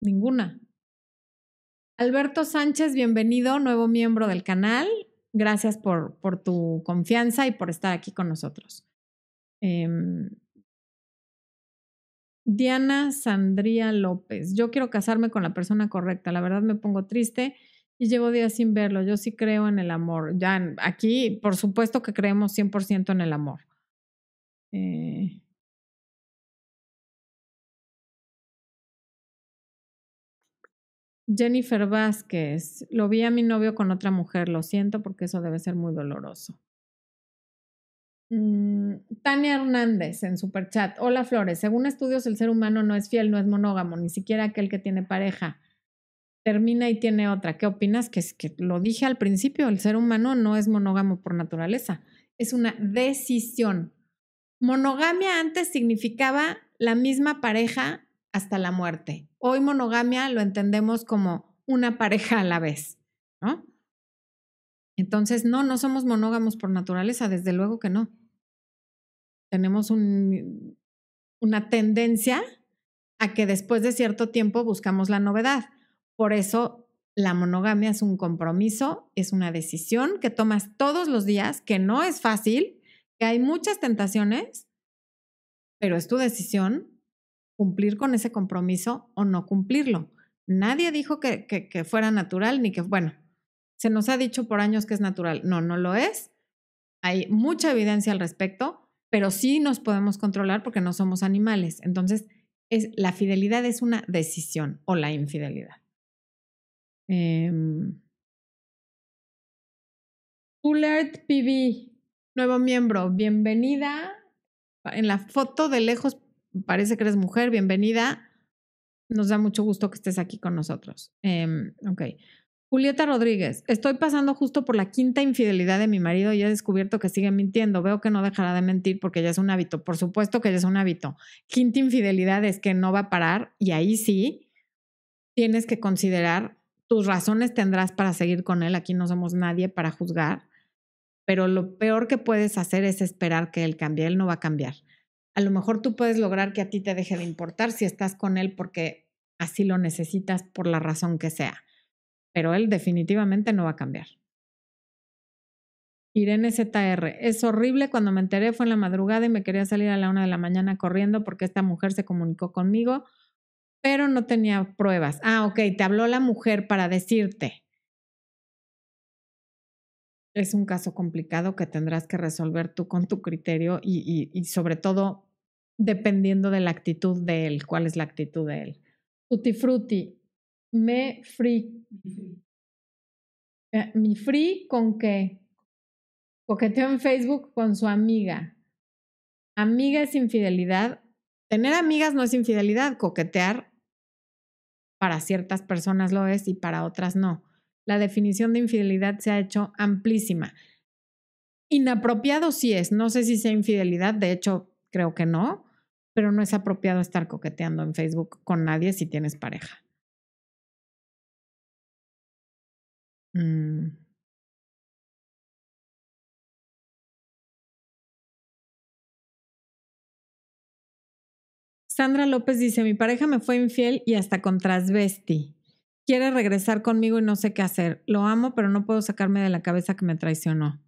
Ninguna. Alberto Sánchez, bienvenido, nuevo miembro del canal. Gracias por, por tu confianza y por estar aquí con nosotros. Eh, Diana Sandría López. Yo quiero casarme con la persona correcta. La verdad me pongo triste y llevo días sin verlo. Yo sí creo en el amor. Ya aquí, por supuesto que creemos 100% en el amor. Eh, Jennifer Vázquez. Lo vi a mi novio con otra mujer. Lo siento porque eso debe ser muy doloroso. Mm, Tania Hernández en Superchat. Hola Flores, según estudios el ser humano no es fiel, no es monógamo, ni siquiera aquel que tiene pareja. Termina y tiene otra. ¿Qué opinas? Que es que lo dije al principio, el ser humano no es monógamo por naturaleza, es una decisión. Monogamia antes significaba la misma pareja hasta la muerte. Hoy monogamia lo entendemos como una pareja a la vez, ¿no? Entonces, no, no somos monógamos por naturaleza, desde luego que no tenemos un, una tendencia a que después de cierto tiempo buscamos la novedad. Por eso la monogamia es un compromiso, es una decisión que tomas todos los días, que no es fácil, que hay muchas tentaciones, pero es tu decisión cumplir con ese compromiso o no cumplirlo. Nadie dijo que, que fuera natural ni que, bueno, se nos ha dicho por años que es natural. No, no lo es. Hay mucha evidencia al respecto pero sí nos podemos controlar porque no somos animales. Entonces, es, la fidelidad es una decisión o la infidelidad. Eh, PV, nuevo miembro, bienvenida. En la foto de lejos parece que eres mujer, bienvenida. Nos da mucho gusto que estés aquí con nosotros. Eh, ok. Julieta Rodríguez, estoy pasando justo por la quinta infidelidad de mi marido y he descubierto que sigue mintiendo. Veo que no dejará de mentir porque ya es un hábito. Por supuesto que ya es un hábito. Quinta infidelidad es que no va a parar y ahí sí tienes que considerar tus razones tendrás para seguir con él. Aquí no somos nadie para juzgar, pero lo peor que puedes hacer es esperar que él cambie. Él no va a cambiar. A lo mejor tú puedes lograr que a ti te deje de importar si estás con él porque así lo necesitas por la razón que sea pero él definitivamente no va a cambiar. Irene ZR, es horrible cuando me enteré, fue en la madrugada y me quería salir a la una de la mañana corriendo porque esta mujer se comunicó conmigo, pero no tenía pruebas. Ah, ok, te habló la mujer para decirte. Es un caso complicado que tendrás que resolver tú con tu criterio y, sobre todo dependiendo de la actitud de él, cuál es la actitud de él. Tutti frutti, me free. Eh, mi free con qué? Coqueteo en Facebook con su amiga. Amiga es infidelidad. Tener amigas no es infidelidad. Coquetear para ciertas personas lo es y para otras no. La definición de infidelidad se ha hecho amplísima. Inapropiado sí es. No sé si sea infidelidad. De hecho, creo que no. Pero no es apropiado estar coqueteando en Facebook con nadie si tienes pareja. Mm. Sandra López dice, mi pareja me fue infiel y hasta con transvesti. Quiere regresar conmigo y no sé qué hacer. Lo amo, pero no puedo sacarme de la cabeza que me traicionó.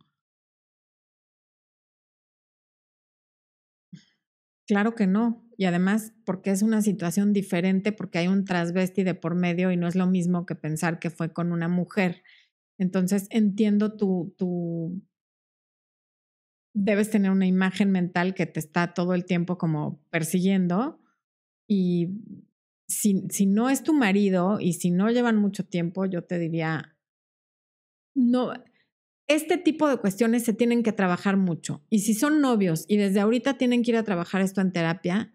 Claro que no. Y además, porque es una situación diferente, porque hay un transvesti de por medio y no es lo mismo que pensar que fue con una mujer. Entonces, entiendo tu, tu debes tener una imagen mental que te está todo el tiempo como persiguiendo y si, si, no es tu marido y si no llevan mucho tiempo, yo te diría, no, este tipo de cuestiones se tienen que trabajar mucho. Y si son novios y desde ahorita tienen que ir a trabajar esto en terapia,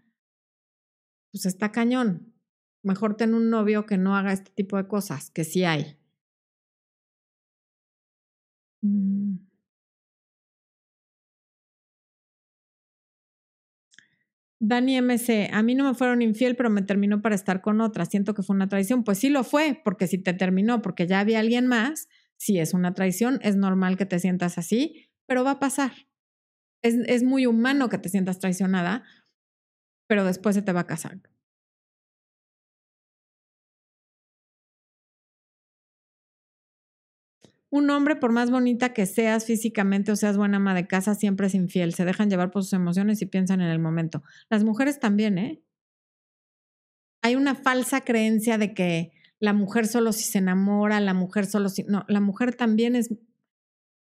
pues está cañón. Mejor ten un novio que no haga este tipo de cosas, que sí hay. Mm. Dani MC, a mí no me fueron infiel, pero me terminó para estar con otra. Siento que fue una traición. Pues sí lo fue, porque si te terminó, porque ya había alguien más, si es una traición, es normal que te sientas así, pero va a pasar. Es, es muy humano que te sientas traicionada, pero después se te va a casar. Un hombre, por más bonita que seas físicamente o seas buena ama de casa, siempre es infiel. Se dejan llevar por sus emociones y piensan en el momento. Las mujeres también, ¿eh? Hay una falsa creencia de que la mujer solo si se enamora, la mujer solo si... No, la mujer también es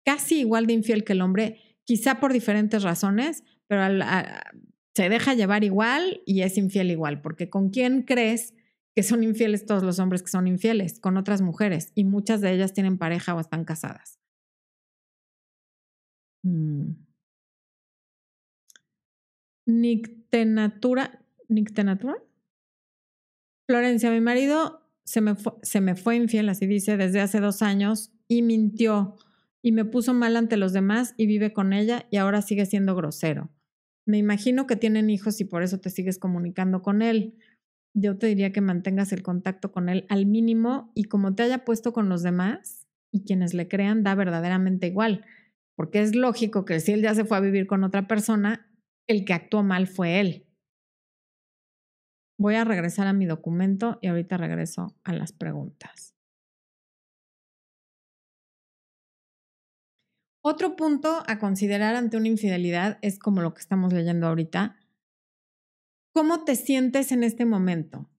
casi igual de infiel que el hombre, quizá por diferentes razones, pero se deja llevar igual y es infiel igual, porque ¿con quién crees que son infieles todos los hombres que son infieles con otras mujeres y muchas de ellas tienen pareja o están casadas. Mm. Nictenatura, Nictenatura. Florencia, mi marido se me, se me fue infiel, así dice, desde hace dos años y mintió y me puso mal ante los demás y vive con ella y ahora sigue siendo grosero. Me imagino que tienen hijos y por eso te sigues comunicando con él yo te diría que mantengas el contacto con él al mínimo y como te haya puesto con los demás y quienes le crean, da verdaderamente igual, porque es lógico que si él ya se fue a vivir con otra persona, el que actuó mal fue él. Voy a regresar a mi documento y ahorita regreso a las preguntas. Otro punto a considerar ante una infidelidad es como lo que estamos leyendo ahorita, ¿Cómo te sientes en este momento?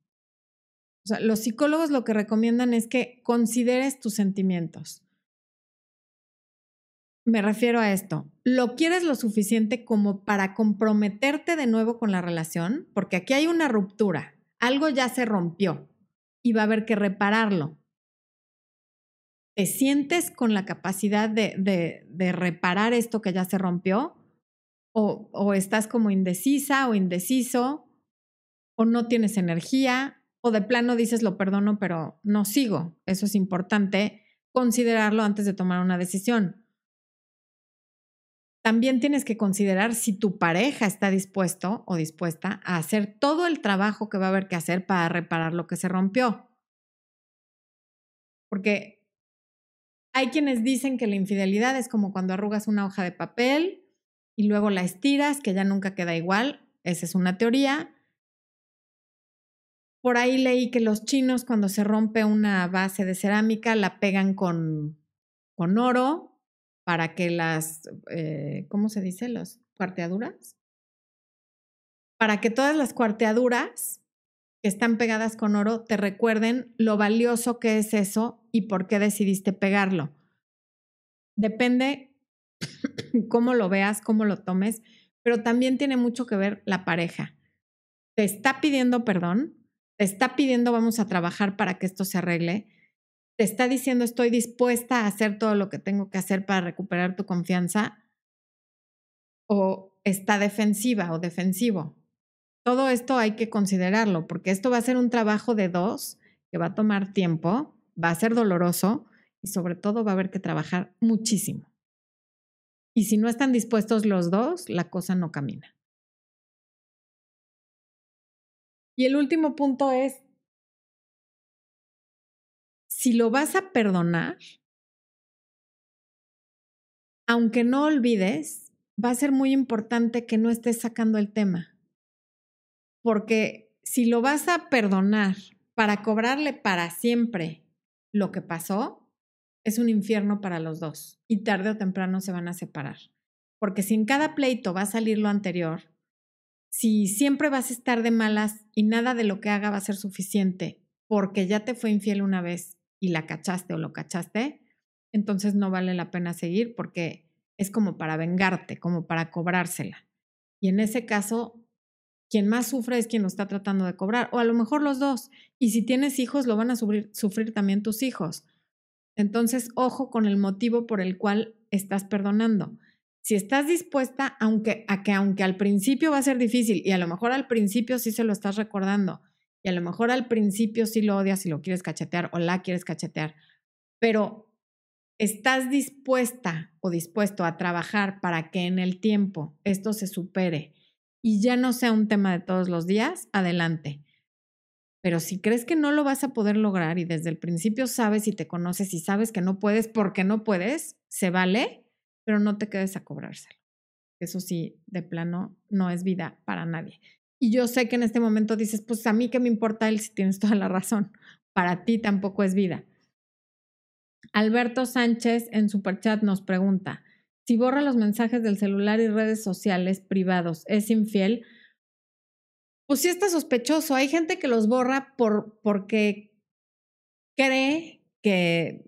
O sea, los psicólogos lo que recomiendan es que consideres tus sentimientos. Me refiero a esto. ¿Lo quieres lo suficiente como para comprometerte de nuevo con la relación? Porque aquí hay una ruptura. Algo ya se rompió y va a haber que repararlo. ¿Te sientes con la capacidad de, reparar esto que ya se rompió? O, o, estás como indecisa o indeciso o no tienes energía, o de plano dices lo perdono, pero no sigo. Eso es importante considerarlo antes de tomar una decisión. También tienes que considerar si tu pareja está dispuesto o dispuesta a hacer todo el trabajo que va a haber que hacer para reparar lo que se rompió. Porque hay quienes dicen que la infidelidad es como cuando arrugas una hoja de papel y luego la estiras, que ya nunca queda igual. Esa es una teoría. Por ahí leí que los chinos cuando se rompe una base de cerámica la pegan con, con oro para que las, eh, ¿cómo se dice? Las cuarteaduras. Para que todas las cuarteaduras que están pegadas con oro te recuerden lo valioso que es eso y por qué decidiste pegarlo. Depende cómo lo veas, cómo lo tomes, pero también tiene mucho que ver la pareja. Te está pidiendo perdón, te está pidiendo vamos a trabajar para que esto se arregle, te está diciendo estoy dispuesta a hacer todo lo que tengo que hacer para recuperar tu confianza, o está defensiva o defensivo. Todo esto hay que considerarlo porque esto va a ser un trabajo de dos que va a tomar tiempo, va a ser doloroso y sobre todo va a haber que trabajar muchísimo. Y si no están dispuestos los dos, la cosa no camina. Y el último punto es, si lo vas a perdonar, aunque no olvides, va a ser muy importante que no estés sacando el tema. Porque si lo vas a perdonar para cobrarle para siempre lo que pasó, es un infierno para los dos y tarde o temprano se van a separar. Porque si en cada pleito va a salir lo anterior, si siempre vas a estar de malas y nada de lo que haga va a ser suficiente porque ya te fue infiel una vez y la cachaste o lo cachaste, entonces no vale la pena seguir porque es como para vengarte, como para cobrársela. Y en ese caso, quien más sufre es quien lo está tratando de cobrar, o a lo mejor los dos. Y si tienes hijos, lo van a sufrir, sufrir también tus hijos. Entonces, ojo con el motivo por el cual estás perdonando. Si estás dispuesta, aunque, a que aunque al principio va a ser difícil, y a lo mejor al principio sí se lo estás recordando, y a lo mejor al principio sí lo odias y lo quieres cachetear o la quieres cachetear, pero estás dispuesta o dispuesto a trabajar para que en el tiempo esto se supere y ya no sea un tema de todos los días, adelante. Pero si crees que no lo vas a poder lograr y desde el principio sabes y te conoces y sabes que no puedes porque no puedes, se vale, pero no te quedes a cobrárselo. Eso sí, de plano, no es vida para nadie. Y yo sé que en este momento dices, pues a mí qué me importa él si tienes toda la razón. Para ti tampoco es vida. Alberto Sánchez en Superchat nos pregunta, si borra los mensajes del celular y redes sociales privados, ¿es infiel? Pues sí está sospechoso. Hay gente que los borra por, porque cree que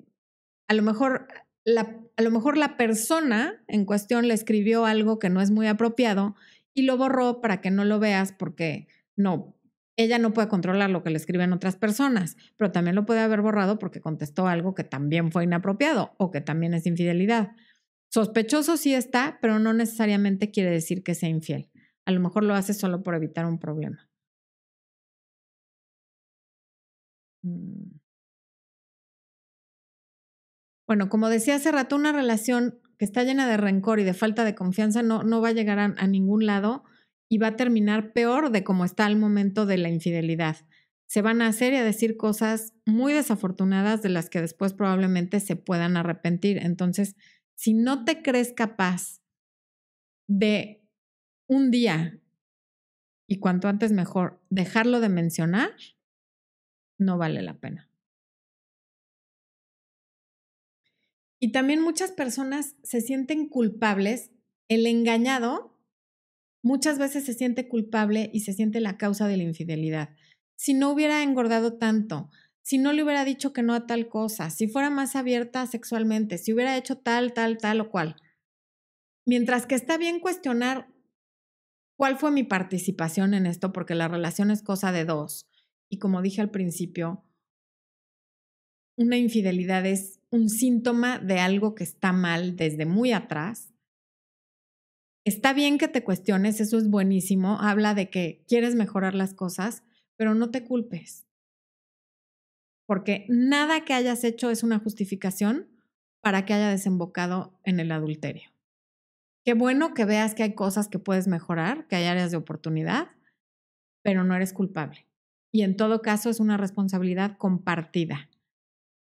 a lo mejor la, a lo mejor la persona en cuestión le escribió algo que no es muy apropiado y lo borró para que no lo veas porque no, ella no puede controlar lo que le escriben otras personas, pero también lo puede haber borrado porque contestó algo que también fue inapropiado o que también es infidelidad. Sospechoso sí está, pero no necesariamente quiere decir que sea infiel. A lo mejor lo hace solo por evitar un problema. Mm. Bueno, como decía hace rato, una relación que está llena de rencor y de falta de confianza no, no va a llegar a, a ningún lado y va a terminar peor de como está al momento de la infidelidad. Se van a hacer y a decir cosas muy desafortunadas de las que después probablemente se puedan arrepentir. Entonces, si no te crees capaz de un día, y cuanto antes mejor, dejarlo de mencionar, no vale la pena. Y también muchas personas se sienten culpables. El engañado muchas veces se siente culpable y se siente la causa de la infidelidad. Si no hubiera engordado tanto, si no le hubiera dicho que no a tal cosa, si fuera más abierta sexualmente, si hubiera hecho tal, tal, tal o cual. Mientras que está bien cuestionar cuál fue mi participación en esto, porque la relación es cosa de dos. Y como dije al principio, una infidelidad es un síntoma de algo que está mal desde muy atrás. Está bien que te cuestiones, eso es buenísimo, habla de que quieres mejorar las cosas, pero no te culpes porque nada que hayas hecho es una justificación para que haya desembocado en el adulterio. Qué bueno que veas que hay cosas que puedes mejorar, que hay áreas de oportunidad, pero no eres culpable. Y en todo caso es una responsabilidad compartida.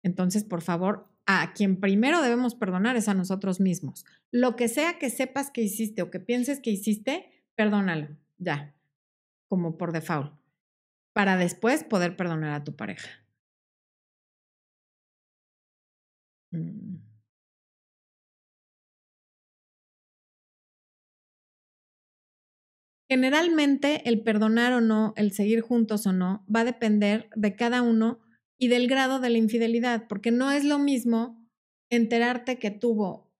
Entonces, por favor, a quien primero debemos perdonar es a nosotros mismos. Lo que sea que sepas que hiciste o que pienses que hiciste, perdónalo, ya, como por default, para después poder perdonar a tu pareja. Mm. Generalmente el perdonar o no, el seguir juntos o no, va a depender de cada uno y del grado de la infidelidad, porque no es lo mismo enterarte que tuvo,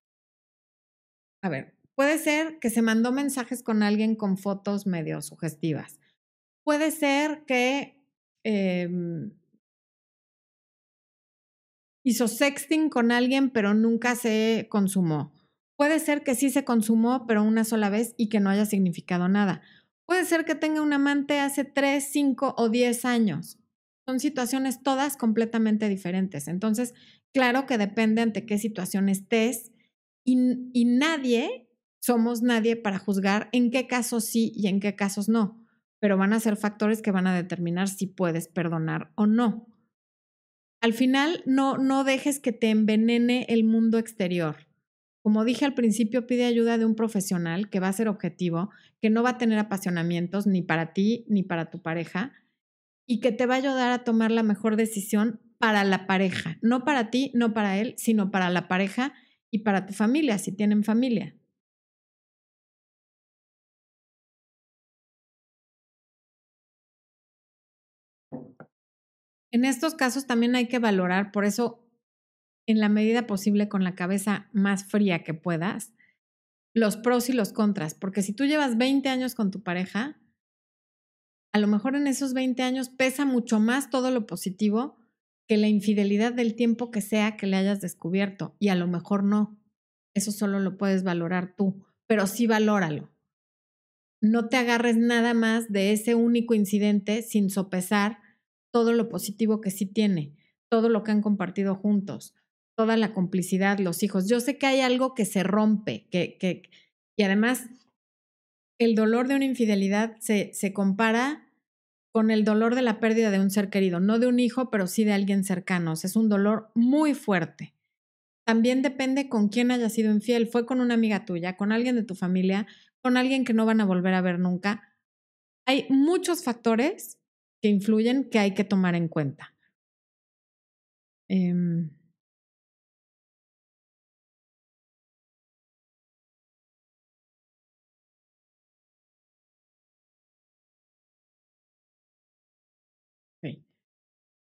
a ver, puede ser que se mandó mensajes con alguien con fotos medio sugestivas, puede ser que em, hizo sexting con alguien, pero nunca se consumó. Puede ser que sí se consumó, pero una sola vez y que no haya significado nada. Puede ser que tenga un amante hace 3, 5 o 10 años. Son situaciones todas completamente diferentes. Entonces, claro que depende ante qué situación estés y, y nadie, somos nadie para juzgar en qué casos sí y en qué casos no, pero van a ser factores que van a determinar si puedes perdonar o no al final no, no dejes que te envenene el mundo exterior. Como dije al principio, pide ayuda de un profesional que va a ser objetivo, que no va a tener apasionamientos ni para ti ni para tu pareja y que te va a ayudar a tomar la mejor decisión para la pareja, no para ti, no para él, sino para la pareja y para tu familia, si tienen familia. En estos casos también hay que valorar, por eso, en la medida posible, con la cabeza más fría que puedas, los pros y los contras, porque si tú llevas 20 años con tu pareja, a lo mejor en esos 20 años pesa mucho más todo lo positivo que la infidelidad del tiempo que sea que le hayas descubierto, y a lo mejor no. Eso solo lo puedes valorar tú, pero sí valóralo. No te agarres nada más de ese único incidente sin sopesar todo lo positivo que sí tiene, todo lo que han compartido juntos, toda la complicidad, los hijos. Yo sé que hay algo que se rompe, que, que y además el dolor de una infidelidad se, se compara con el dolor de la pérdida de un ser querido, no de un hijo, pero sí de alguien cercano. es un dolor muy fuerte. También depende con quién haya sido infiel. Fue con una amiga tuya, con alguien de tu familia, con alguien que no van a volver a ver nunca. Hay muchos factores que influyen que hay que tomar en cuenta. Em,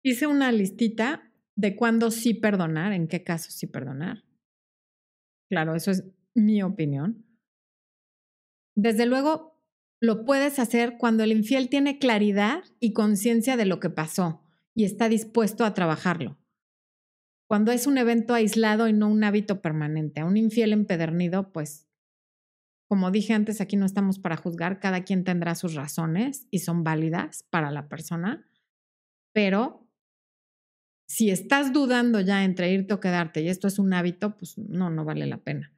Hice una listita de cuándo sí perdonar, en qué casos sí perdonar. Claro, eso es mi opinión. Desde luego, lo puedes hacer cuando el infiel tiene claridad y conciencia de lo que pasó y está dispuesto a trabajarlo. Cuando es un evento aislado y no un hábito permanente. A un infiel empedernido, pues, como dije antes, aquí no estamos para juzgar, cada quien tendrá sus razones y son válidas para la persona, pero si estás dudando ya entre irte o quedarte y esto es un hábito, pues no, no vale la pena.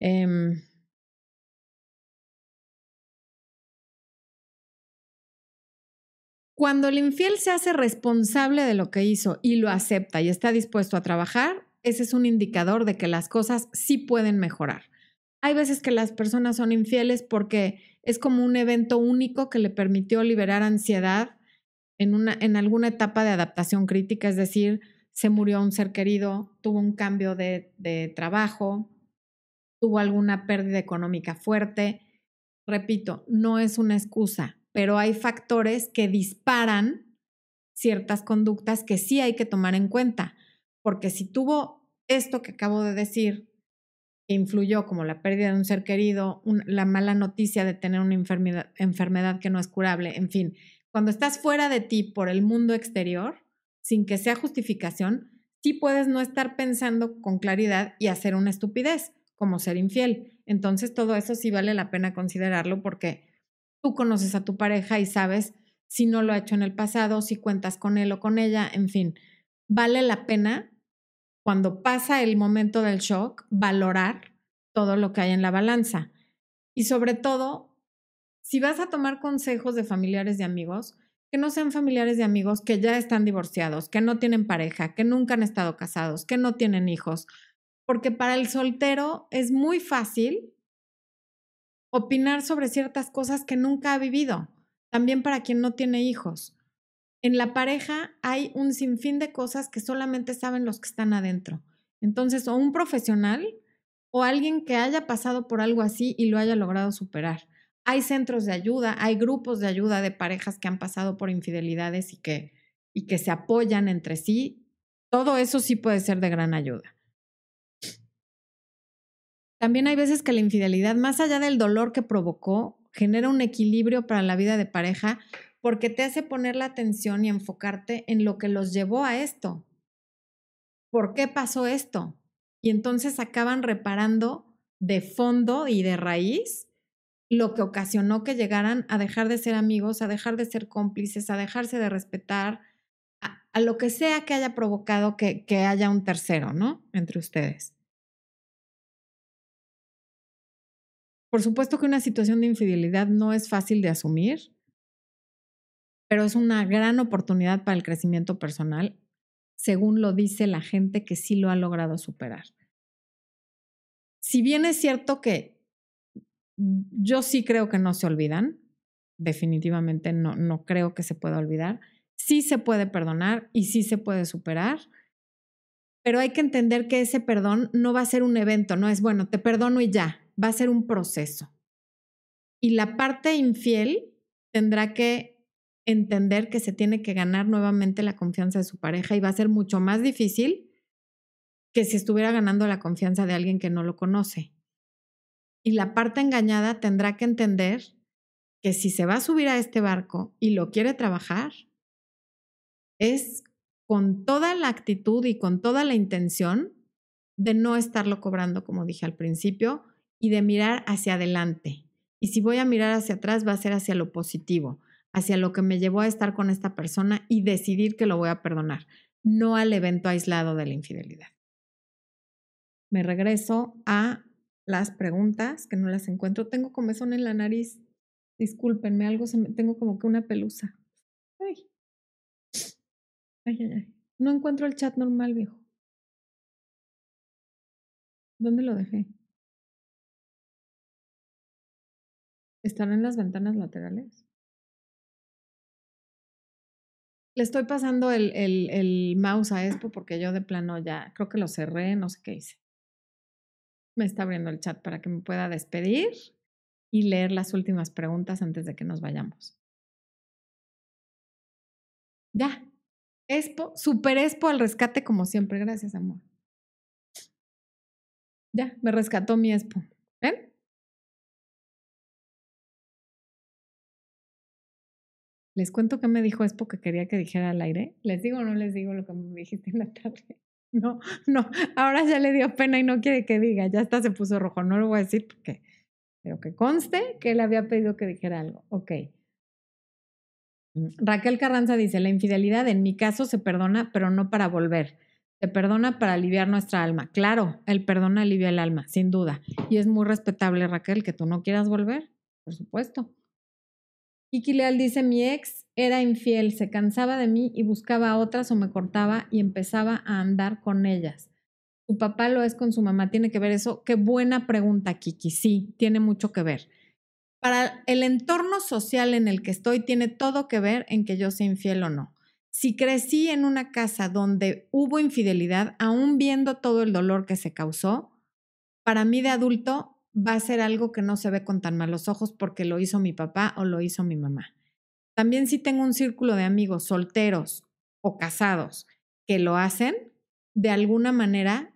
Eh, Cuando el infiel se hace responsable de lo que hizo y lo acepta y está dispuesto a trabajar, ese es un indicador de que las cosas sí pueden mejorar. Hay veces que las personas son infieles porque es como un evento único que le permitió liberar ansiedad en, una, en alguna etapa de adaptación crítica, es decir, se murió un ser querido, tuvo un cambio de, de trabajo, tuvo alguna pérdida económica fuerte. Repito, no es una excusa, pero hay factores que disparan ciertas conductas que sí hay que tomar en cuenta, porque si tuvo esto que acabo de decir, que influyó como la pérdida de un ser querido, la mala noticia de tener una enfermedad, enfermedad que no es curable, en fin, cuando estás fuera de ti por el mundo exterior, sin que sea justificación, sí puedes no estar pensando con claridad y hacer una estupidez, como ser infiel. Entonces todo eso sí vale la pena considerarlo porque Tú conoces a tu pareja y sabes si no lo ha hecho en el pasado, si cuentas con él o con ella, en fin, vale la pena cuando pasa el momento del shock valorar todo lo que hay en la balanza. Y sobre todo, si vas a tomar consejos de familiares y amigos, que no sean familiares y amigos que ya están divorciados, que no tienen pareja, que nunca han estado casados, que no tienen hijos, porque para el soltero es muy fácil opinar sobre ciertas cosas que nunca ha vivido, también para quien no tiene hijos. En la pareja hay un sinfín de cosas que solamente saben los que están adentro. Entonces, o un profesional o alguien que haya pasado por algo así y lo haya logrado superar. Hay centros de ayuda, hay grupos de ayuda de parejas que han pasado por infidelidades y que, y que se apoyan entre sí. Todo eso sí puede ser de gran ayuda. También hay veces que la infidelidad, más allá del dolor que provocó, genera un equilibrio para la vida de pareja porque te hace poner la atención y enfocarte en lo que los llevó a esto. ¿Por qué pasó esto? Y entonces acaban reparando de fondo y de raíz lo que ocasionó que llegaran a dejar de ser amigos, a dejar de ser cómplices, a dejarse de respetar, a, lo que sea que haya provocado que, que haya un tercero, ¿no? Entre ustedes. Por supuesto que una situación de infidelidad no es fácil de asumir, pero es una gran oportunidad para el crecimiento personal, según lo dice la gente que sí lo ha logrado superar. si bien es cierto que yo sí creo que no se olvidan, definitivamente no, no creo que se pueda olvidar, sí se puede perdonar y sí se puede superar, pero hay que entender que ese perdón no va a ser un evento, no es, bueno, te perdono y ya, va a ser un proceso. Y la parte infiel tendrá que entender que se tiene que ganar nuevamente la confianza de su pareja y va a ser mucho más difícil que si estuviera ganando la confianza de alguien que no lo conoce. Y la parte engañada tendrá que entender que si se va a subir a este barco y lo quiere trabajar, es con toda la actitud y con toda la intención de no estarlo cobrando, como dije al principio, y de mirar hacia adelante. Y si voy a mirar hacia atrás, va a ser hacia lo positivo, hacia lo que me llevó a estar con esta persona y decidir que lo voy a perdonar, no al evento aislado de la infidelidad. Me regreso a las preguntas que no las encuentro. Tengo comezón en la nariz. Discúlpenme, algo se me, tengo como que una pelusa. Ay. Ay, ay, ay. No encuentro el chat normal, viejo. ¿Dónde lo dejé? ¿Están en las ventanas laterales? Le estoy pasando el, el, el mouse a Expo porque yo de plano ya creo que lo cerré, no sé qué hice. Me está abriendo el chat para que me pueda despedir y leer las últimas preguntas antes de que nos vayamos. Ya. Expo, super Expo al rescate como siempre. Gracias, amor. Ya, me rescató mi Expo. Les cuento qué me dijo Expo que quería que dijera al aire. ¿Les digo o no les digo lo que me dijiste en la tarde? No, no, ahora ya le dio pena y no quiere que diga, ya está, se puso rojo, no lo voy a decir porque, pero que conste que él había pedido que dijera algo. Ok. Mm, Raquel Carranza dice, la infidelidad en mi caso se perdona, pero no para volver. Se perdona para aliviar nuestra alma. Claro, el perdón alivia el alma, sin duda. Y es muy respetable, Raquel, que tú no quieras volver, por supuesto. Kiki Leal dice, mi ex era infiel, se cansaba de mí y buscaba a otras o me cortaba y empezaba a andar con ellas. Su papá lo es con su mamá, ¿tiene que ver eso? Qué buena pregunta, Kiki. Sí, tiene mucho que ver. Para el entorno social en el que estoy, tiene todo que ver en que yo sea infiel o no. Si crecí en una casa donde hubo infidelidad, aún viendo todo el dolor que se causó, para mí de adulto va a ser algo que no se ve con tan malos ojos porque lo hizo mi papá o lo hizo mi mamá. También si tengo un círculo de amigos solteros o casados que lo hacen, de alguna manera,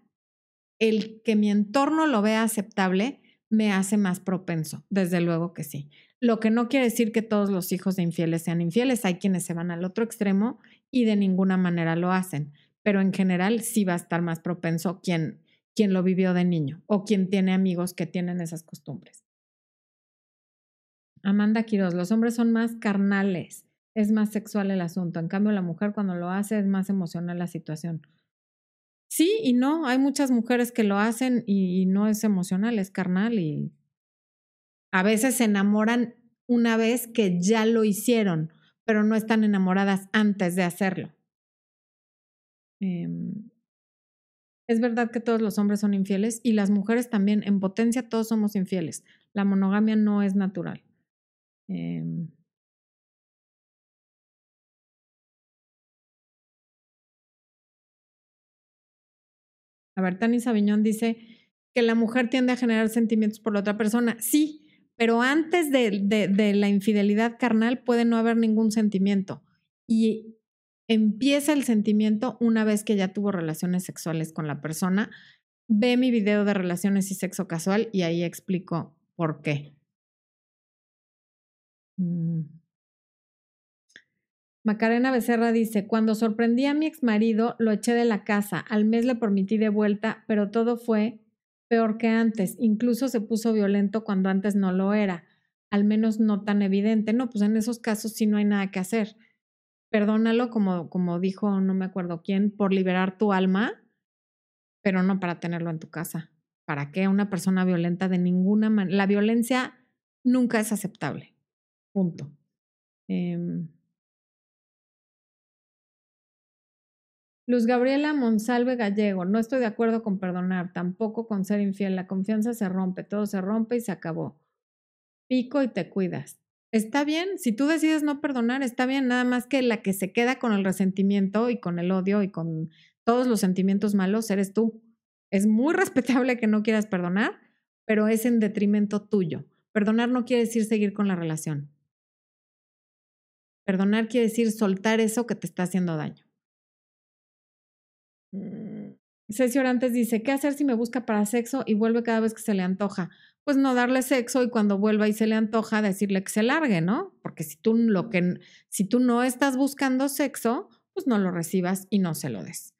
el que mi entorno lo vea aceptable me hace más propenso, desde luego que sí. Lo que no quiere decir que todos los hijos de infieles sean infieles, hay quienes se van al otro extremo y de ninguna manera lo hacen, pero en general sí va a estar más propenso quien quien lo vivió de niño o quien tiene amigos que tienen esas costumbres. Amanda Quiroz, los hombres son más carnales, es más sexual el asunto. En cambio, la mujer cuando lo hace es más emocional la situación. Sí y no, hay muchas mujeres que lo hacen y, no es emocional, es carnal y a veces se enamoran una vez que ya lo hicieron, pero no están enamoradas antes de hacerlo. Em, es verdad que todos los hombres son infieles y las mujeres también. En potencia todos somos infieles. La monogamia no es natural. Eh, a ver, Tani Sabiñón dice que la mujer tiende a generar sentimientos por la otra persona. Sí, pero antes de, de, de la infidelidad carnal puede no haber ningún sentimiento. Y empieza el sentimiento una vez que ya tuvo relaciones sexuales con la persona. Ve mi video de relaciones y sexo casual y ahí explico por qué. Mm. Macarena Becerra dice, cuando sorprendí a mi ex marido, lo eché de la casa, al mes le permití de vuelta, pero todo fue peor que antes, incluso se puso violento cuando antes no lo era, al menos no tan evidente. No, pues en esos casos sí no hay nada que hacer perdónalo, como, como dijo no me acuerdo quién, por liberar tu alma, pero no para tenerlo en tu casa. ¿Para qué? Una persona violenta de ninguna manera. La violencia nunca es aceptable. Punto. Eh, Luz Gabriela Monsalve Gallego, no estoy de acuerdo con perdonar, tampoco con ser infiel. La confianza se rompe, todo se rompe y se acabó. Pico y te cuidas. Está bien, si tú decides no perdonar, está bien, nada más que la que se queda con el resentimiento y con el odio y con todos los sentimientos malos eres tú. Es muy respetable que no quieras perdonar, pero es en detrimento tuyo. Perdonar no quiere decir seguir con la relación. Perdonar quiere decir soltar eso que te está haciendo daño. Mm, Ceci Orantes dice, ¿qué hacer si me busca para sexo y vuelve cada vez que se le antoja? Pues no darle sexo y cuando vuelva y se le antoja decirle que se largue, ¿no? Porque si tú, lo que, si tú no estás buscando sexo, pues no lo recibas y no se lo des.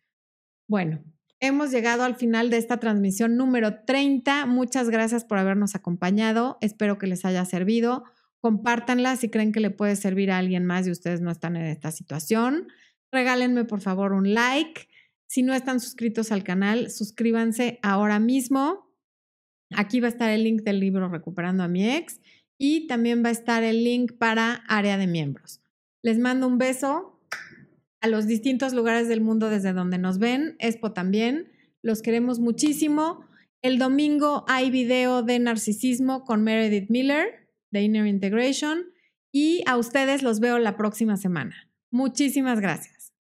Bueno, hemos llegado al final de esta transmisión número 30. Muchas gracias por habernos acompañado. Espero que les haya servido. Compártanla si creen que le puede servir a alguien más y ustedes no están en esta situación. Regálenme por favor un like si no están suscritos al canal, suscríbanse ahora mismo. Aquí va a estar el link del libro Recuperando a mi ex y también va a estar el link para área de miembros. Les mando un beso a los distintos lugares del mundo desde donde nos ven. Expo también. Los queremos muchísimo. El domingo hay video de narcisismo con Meredith Miller de Inner Integration y a ustedes los veo la próxima semana. Muchísimas gracias.